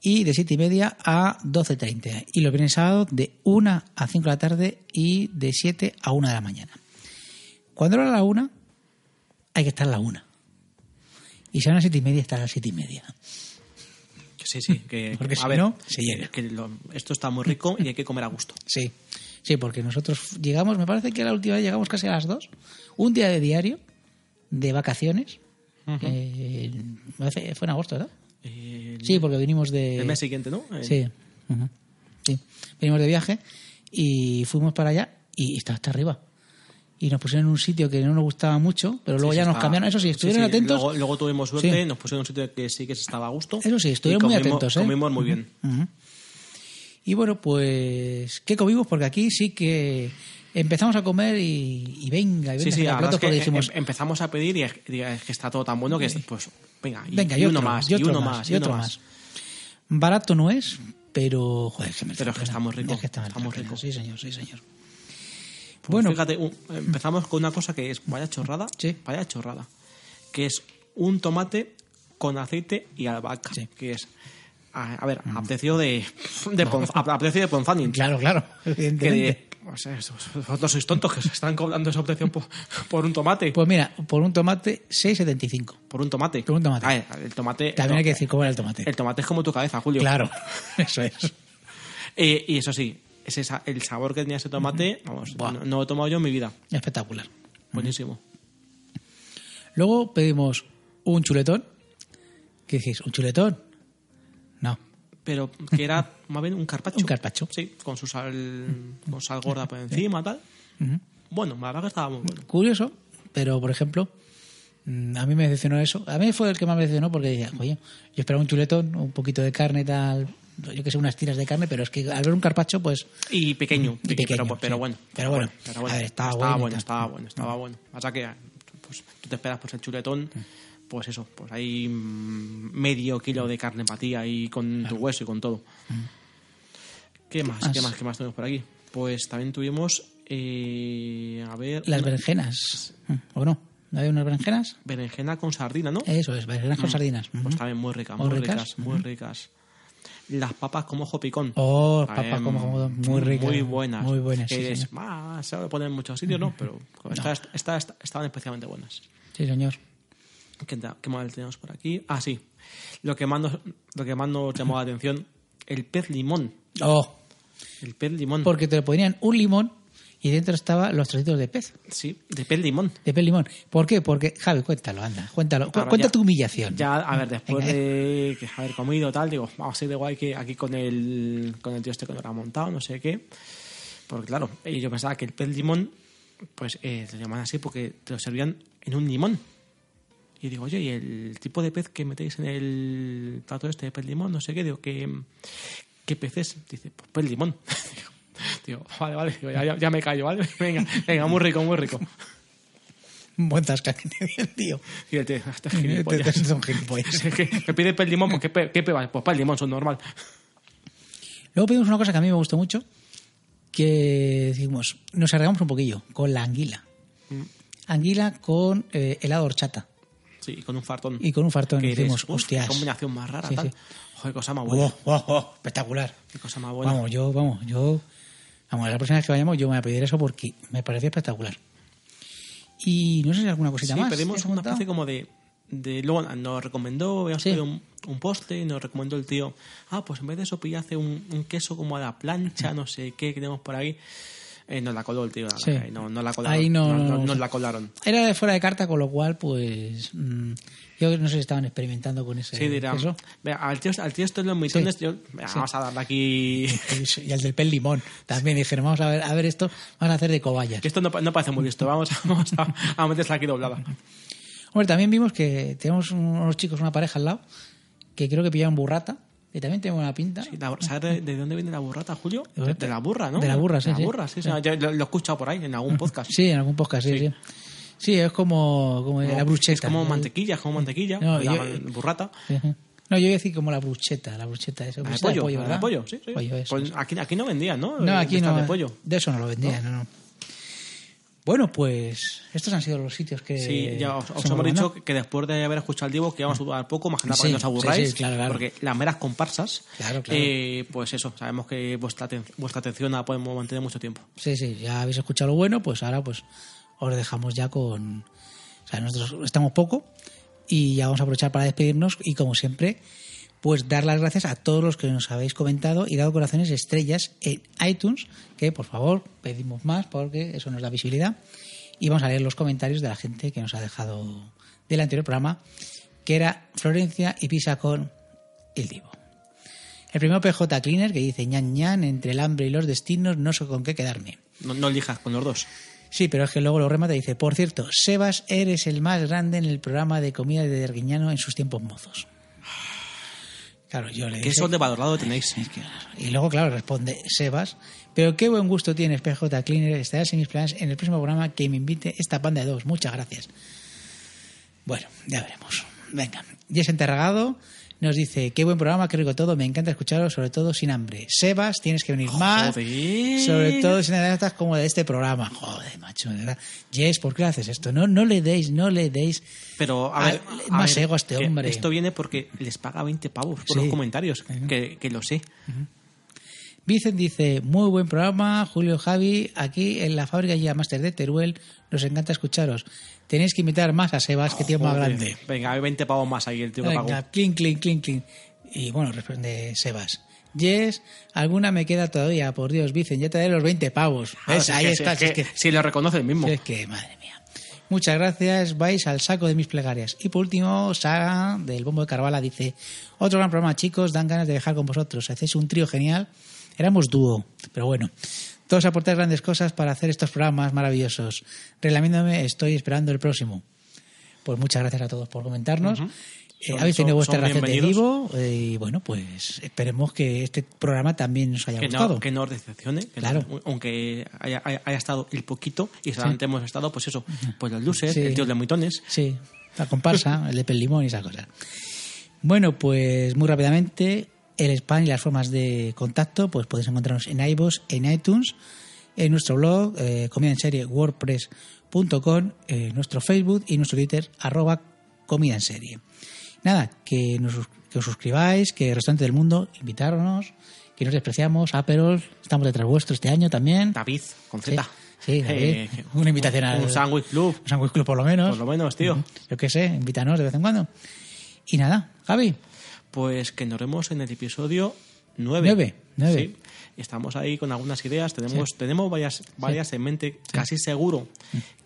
Y de 7 y media a 12.30. Y los viernes sábados de 1 a 5 de la tarde y de 7 a 1 de la mañana. Cuando era la 1, hay que estar a la 1. Y si a las 7 y media, estar a las 7 y media. Sí, sí, que, Porque a si ver, no, se llena. que lo- esto está muy rico y hay que comer a gusto. Sí, sí, porque nosotros llegamos, me parece que la última vez llegamos casi a las 2. Un día de diario, de vacaciones. Eh, fue en agosto, ¿verdad? Eh, Sí, porque vinimos de... el mes siguiente, ¿no? Sí, sí. Venimos de viaje y fuimos para allá y estaba hasta arriba. y nos pusieron en un sitio que no nos gustaba mucho, pero luego Sí, ya nos cambiaron. Eso sí, estuvieron sí, sí. atentos. Luego, luego tuvimos suerte, nos pusieron en un sitio que sí que se estaba a gusto. Eso sí, estuvieron muy atentos, ¿eh? Comimos muy bien. Y bueno, pues, ¿qué comimos? Porque aquí sí que empezamos a comer y, y venga, y venga, Sí, platos es que dijimos, em- empezamos a pedir y es, es que está todo tan bueno que es, pues, venga, y, venga, y y, uno más, y otro uno más, y otro más. Barato no es, pero, joder, que merece Pero es que pena. está muy rico, Es que está, está muy merece la rico. pena. Sí, señor, sí, señor. Pues bueno, fíjate, un- empezamos con una cosa que es vaya chorrada, Sí. vaya chorrada, que es un tomate con aceite y albahaca, Sí. que es, a, a ver, a precio de, de Ponz- a, a precio de Ponzanin. claro, claro, que de, o sea, vosotros sois tontos que se están cobrando esa precio por, por un tomate. Pues mira, por un tomate, 6,75. por un tomate. por un tomate. A ver, el tomate. También hay que decir cómo era el tomate. El tomate es como tu cabeza, Julio. Claro, eso es. Eh, y eso sí, ese, el sabor que tenía ese tomate, vamos, no, no lo he tomado yo en mi vida. Espectacular. Buenísimo. Luego pedimos un chuletón. ¿Qué decís? ¿Un chuletón? Pero que era más bien un carpacho. Un carpaccio. Sí, con su sal, con sal gorda por encima, tal. Bueno, la verdad que estaba muy bueno. Curioso, pero por ejemplo, mm, a mí me decepcionó eso. A mí fue el que más me decepcionó porque decía, oye, yo esperaba un chuletón, un poquito de carne, tal, yo que sé, unas tiras de carne, pero es que al ver un carpacho, pues Y pequeño, Y peque- pequeño, pero, pero sí. bueno. Pero bueno, pero bueno. a ver, estaba estaba bueno y bueno, estaba bueno, estaba bueno. Pasa que pues, tú te esperas pues el chuletón, pues eso, pues hay mm, medio kilo de carne ti ahí con tu hueso y con todo. ¿Qué más? ¿Qué Más. más? ¿Qué más tenemos por aquí? Pues también tuvimos, eh, a ver, las una berenjenas, Mm, ¿o no? ¿No hay unas berenjenas? berenjena con sardina, ¿no? Eso es, berenjenas con sardinas. Pues también muy ricas, Muy ricas, ricas, muy ricas. Las papas como ojo picón. Oh, papas como, como muy ricas. Muy buenas. Muy buenas, sí, Es- ah, se lo ponen en muchos sitios, ¿no? Pero estas esta- esta- estaban especialmente buenas. Sí, señor. ¿Qué, más tenemos por aquí? Ah, sí. Lo que más nos, lo que más nos llamó la atención, el pez limón. Oh, El pez limón. porque te ponían un limón y dentro estaban los trocitos de pez. Sí, de pez limón. De pez limón. ¿Por qué? Porque, Javi, cuéntalo, anda, cuéntalo. Cu- Claro, Cuenta ya- tu humillación. Ya, a ver, después Venga. de que haber comido tal, digo, vamos a ir de guay que aquí con el, con el tío este que lo ha montado, no sé qué. Porque claro, eh, yo pensaba que el pez limón, pues eh, lo llaman así porque te lo servían en un limón. Y digo, oye, ¿y el tipo de pez que metéis en el plato este de pez limón? No sé qué, digo, ¿qué, qué pez es? Dice, pues pez limón. digo, vale, vale, digo, ya, ya- me callo, ¿vale? Venga, venga, muy rico, muy rico. Buen tasca que el tío. Y el tío, este Te- gilipollas. te- son gilipollas. Es que me pide pez limón, pues ¿qué, pe- qué pe- Pues pez limón, son normal. Luego pedimos una cosa que a mí me gustó mucho, que decimos, nos arriesgamos un poquillo con la anguila. Mm. Anguila con eh, helado horchata Sí, con un fartón. y con un fartón. Que Y decimos, eres, hostias. Qué combinación más rara, Sí, tal. sí. Joder, cosa más buena. Oh, oh, oh, espectacular. Qué cosa más buena. Vamos, yo, vamos, yo, vamos, la próxima vez que vayamos yo me voy a pedir eso porque me parecía espectacular. Y no sé si hay alguna cosita sí, más. pedimos ¿Te has una especie como de... de luego nos recomendó, habíamos Sí. un, un postre y nos recomendó el tío, ah, pues en vez de eso pilla hace un, un queso como a la plancha, no sé qué, que tenemos por ahí. Eh, nos la coló el tío, Sí. verdad, no, no la colaron. Ahí no- no- nos la colaron. Era de fuera de carta, con lo cual, pues. mm, yo no sé si estaban experimentando con ese. Sí, dirán. "Vea, al tío, al tío esto de los mitones, yo, venga, vamos a darle aquí... Y el del pel limón. También dijeron, vamos a ver, a ver esto, vamos a hacer de cobayas. Que esto no, no parece muy listo, vamos, a- vamos a, a meterla aquí doblada. Hombre, también vimos que tenemos unos chicos, una pareja al lado, que creo que pillaron burrata, que también tiene buena pinta. Sí, la- ¿Sabes de, de dónde viene la burrata, Julio? ¿De la burra, ¿no? De la burra, sí, De la sí. burra, sí. sí. Yo lo, he escuchado por ahí, en algún podcast. Sí, en algún podcast, sí, sí. Sí, es como, como la brucheta. Es como mantequilla, es como mantequilla. No, la yo- burrata. No, yo iba a decir como la brucheta, la brucheta esa. La de pollo, la de ¿verdad? pollo, sí, sí. Pollo, eso, Pues eso. aquí, aquí no vendían, ¿no? No, aquí no. de pollo. De eso no lo vendían, no, no. Bueno, pues estos han sido los sitios que. Sí, ya os, hemos dicho que después de haber escuchado el Divo que íbamos a durar poco, más que nada para Sí, que no os aburráis. sí, claro, claro. Porque las meras comparsas, Claro, claro. eh, pues eso, sabemos que vuestra, vuestra atención la podemos mantener mucho tiempo. Sí, sí, ya habéis escuchado lo bueno, pues ahora pues os dejamos ya con... O sea, nosotros estamos poco y ya vamos a aprovechar para despedirnos y como siempre, pues dar las gracias a todos los que nos habéis comentado y dado corazones estrellas en iTunes, que por favor pedimos más porque eso nos da visibilidad y vamos a leer los comentarios de la gente que nos ha dejado del anterior programa, que era Florencia y Pisa con El Divo. El primero PJ Cleaner que dice ñan ñan entre el hambre y los destinos no sé con qué quedarme. No, no elijas con los dos. Sí, pero es que luego lo remata y dice, por cierto, Sebas, eres el más grande en el programa de comida de Derguiñano en sus tiempos mozos. Claro, yo le ¿Qué dije... sobrevalorado tenéis? Es que- Y luego, claro, responde Sebas, pero qué buen gusto tienes, PJ Cleaner, estarás en mis planes en el próximo programa que me invite esta banda de dos. Muchas gracias. Bueno, ya veremos. Venga, Jess Enterragado nos dice, qué buen programa, qué rico todo, me encanta escucharos, sobre todo sin hambre. Sebas, tienes que venir más, Joder. sobre todo sin anécdotas como de este programa. Joder, macho, de verdad. Jess, ¿por qué haces esto? No, no le deis, no le deis Pero, a ver, le- a más ver, ego a este hombre. Esto viene porque les paga 20 pavos por Sí. los comentarios, que, que lo sé. Vicent dice, muy buen programa, Julio Javi, aquí en la fábrica ya Master de Teruel, nos encanta escucharos. Tenéis que invitar más a Sebas, que tío más grande. Venga, hay 20 pavos más ahí el tío que pagó. Clink, clink, clink, clink. Y bueno, responde Sebas. Yes, alguna me queda todavía, por Dios, Vicent, ya te daré los 20 pavos. Ah, ¿Ves? si es Ahí está, si es si es que- que- si lo reconoce el mismo. si es que, madre mía. Muchas gracias, vais al saco de mis plegarias. Y por último, Saga del Bombo de Carvala dice, otro gran programa, chicos, dan ganas de dejar con vosotros. Hacéis un trío genial. Éramos dúo, pero bueno. Todos aportáis grandes cosas para hacer estos programas maravillosos. Relamiéndome, estoy esperando el próximo. Pues muchas gracias a todos por comentarnos. Eh, Son- habéis tenido vuestra reacción de vivo eh, y bueno, pues esperemos que este programa también nos haya Que gustado. no, que no os decepcione. que Claro. no- aunque haya, haya- haya estado el poquito y solamente hemos estado, pues eso, pues los luces, Sí. el tío de Muitones. Sí, la comparsa, el de Pelimón y esas cosas. Bueno, pues muy rápidamente, el spam y las formas de contacto, pues podéis encontrarnos en iVoox, en iTunes, en nuestro blog, eh, comida en serie, wordpress.com, en nuestro Facebook y nuestro Twitter, arroba comida en serie. Nada, que, nos, que os suscribáis, que el restante del mundo, invitarnos, que nos despreciamos, Aperol, estamos detrás vuestro este año también. David, con Z. sí. Eh, una invitación un- al Un sándwich club, un Sandwich Club por lo menos. por lo menos, tío. Yo qué sé, invítanos de vez en cuando. Y nada, Javi, Pues que nos vemos en el episodio 9. Nueve, nueve. Sí. Estamos ahí con algunas ideas. Tenemos, tenemos varias, varias en mente. Casi seguro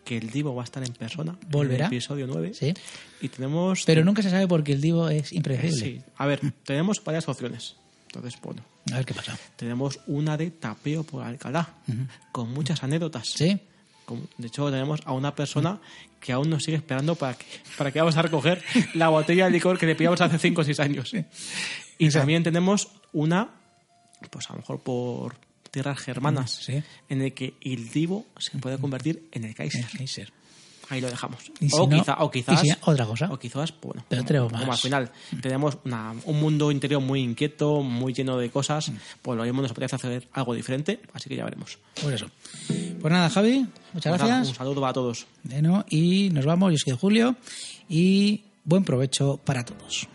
que el Divo va a estar en persona. Volverá. En el episodio 9. Sí. Y tenemos. pero nunca se sabe porque el Divo es impredecible. sí. A ver, tenemos varias opciones. Entonces, bueno. A ver qué pasa. Tenemos una de tapeo por Alcalá. Con muchas anécdotas. Sí, De hecho, tenemos a una persona que aún nos sigue esperando para que, para que vamos a recoger la botella de licor que le pillamos hace 5 o 6 años. Y también tenemos una, pues a lo mejor por tierras germanas, Sí. en el que el Divo se puede convertir en el Kaiser. el Kaiser. Ahí lo dejamos. Si o, no- quizá- o quizás. si- otra cosa. O quizás, bueno. Pero tenemos como más. al final tenemos una- un mundo interior muy inquieto, muy lleno de cosas, pues lo mismo nos apetece hacer algo diferente, así que ya veremos. Por eso. Pues nada, Javi, muchas Pues nada, gracias. un saludo a todos. Bueno, y nos vamos, yo soy Julio, y buen provecho para todos.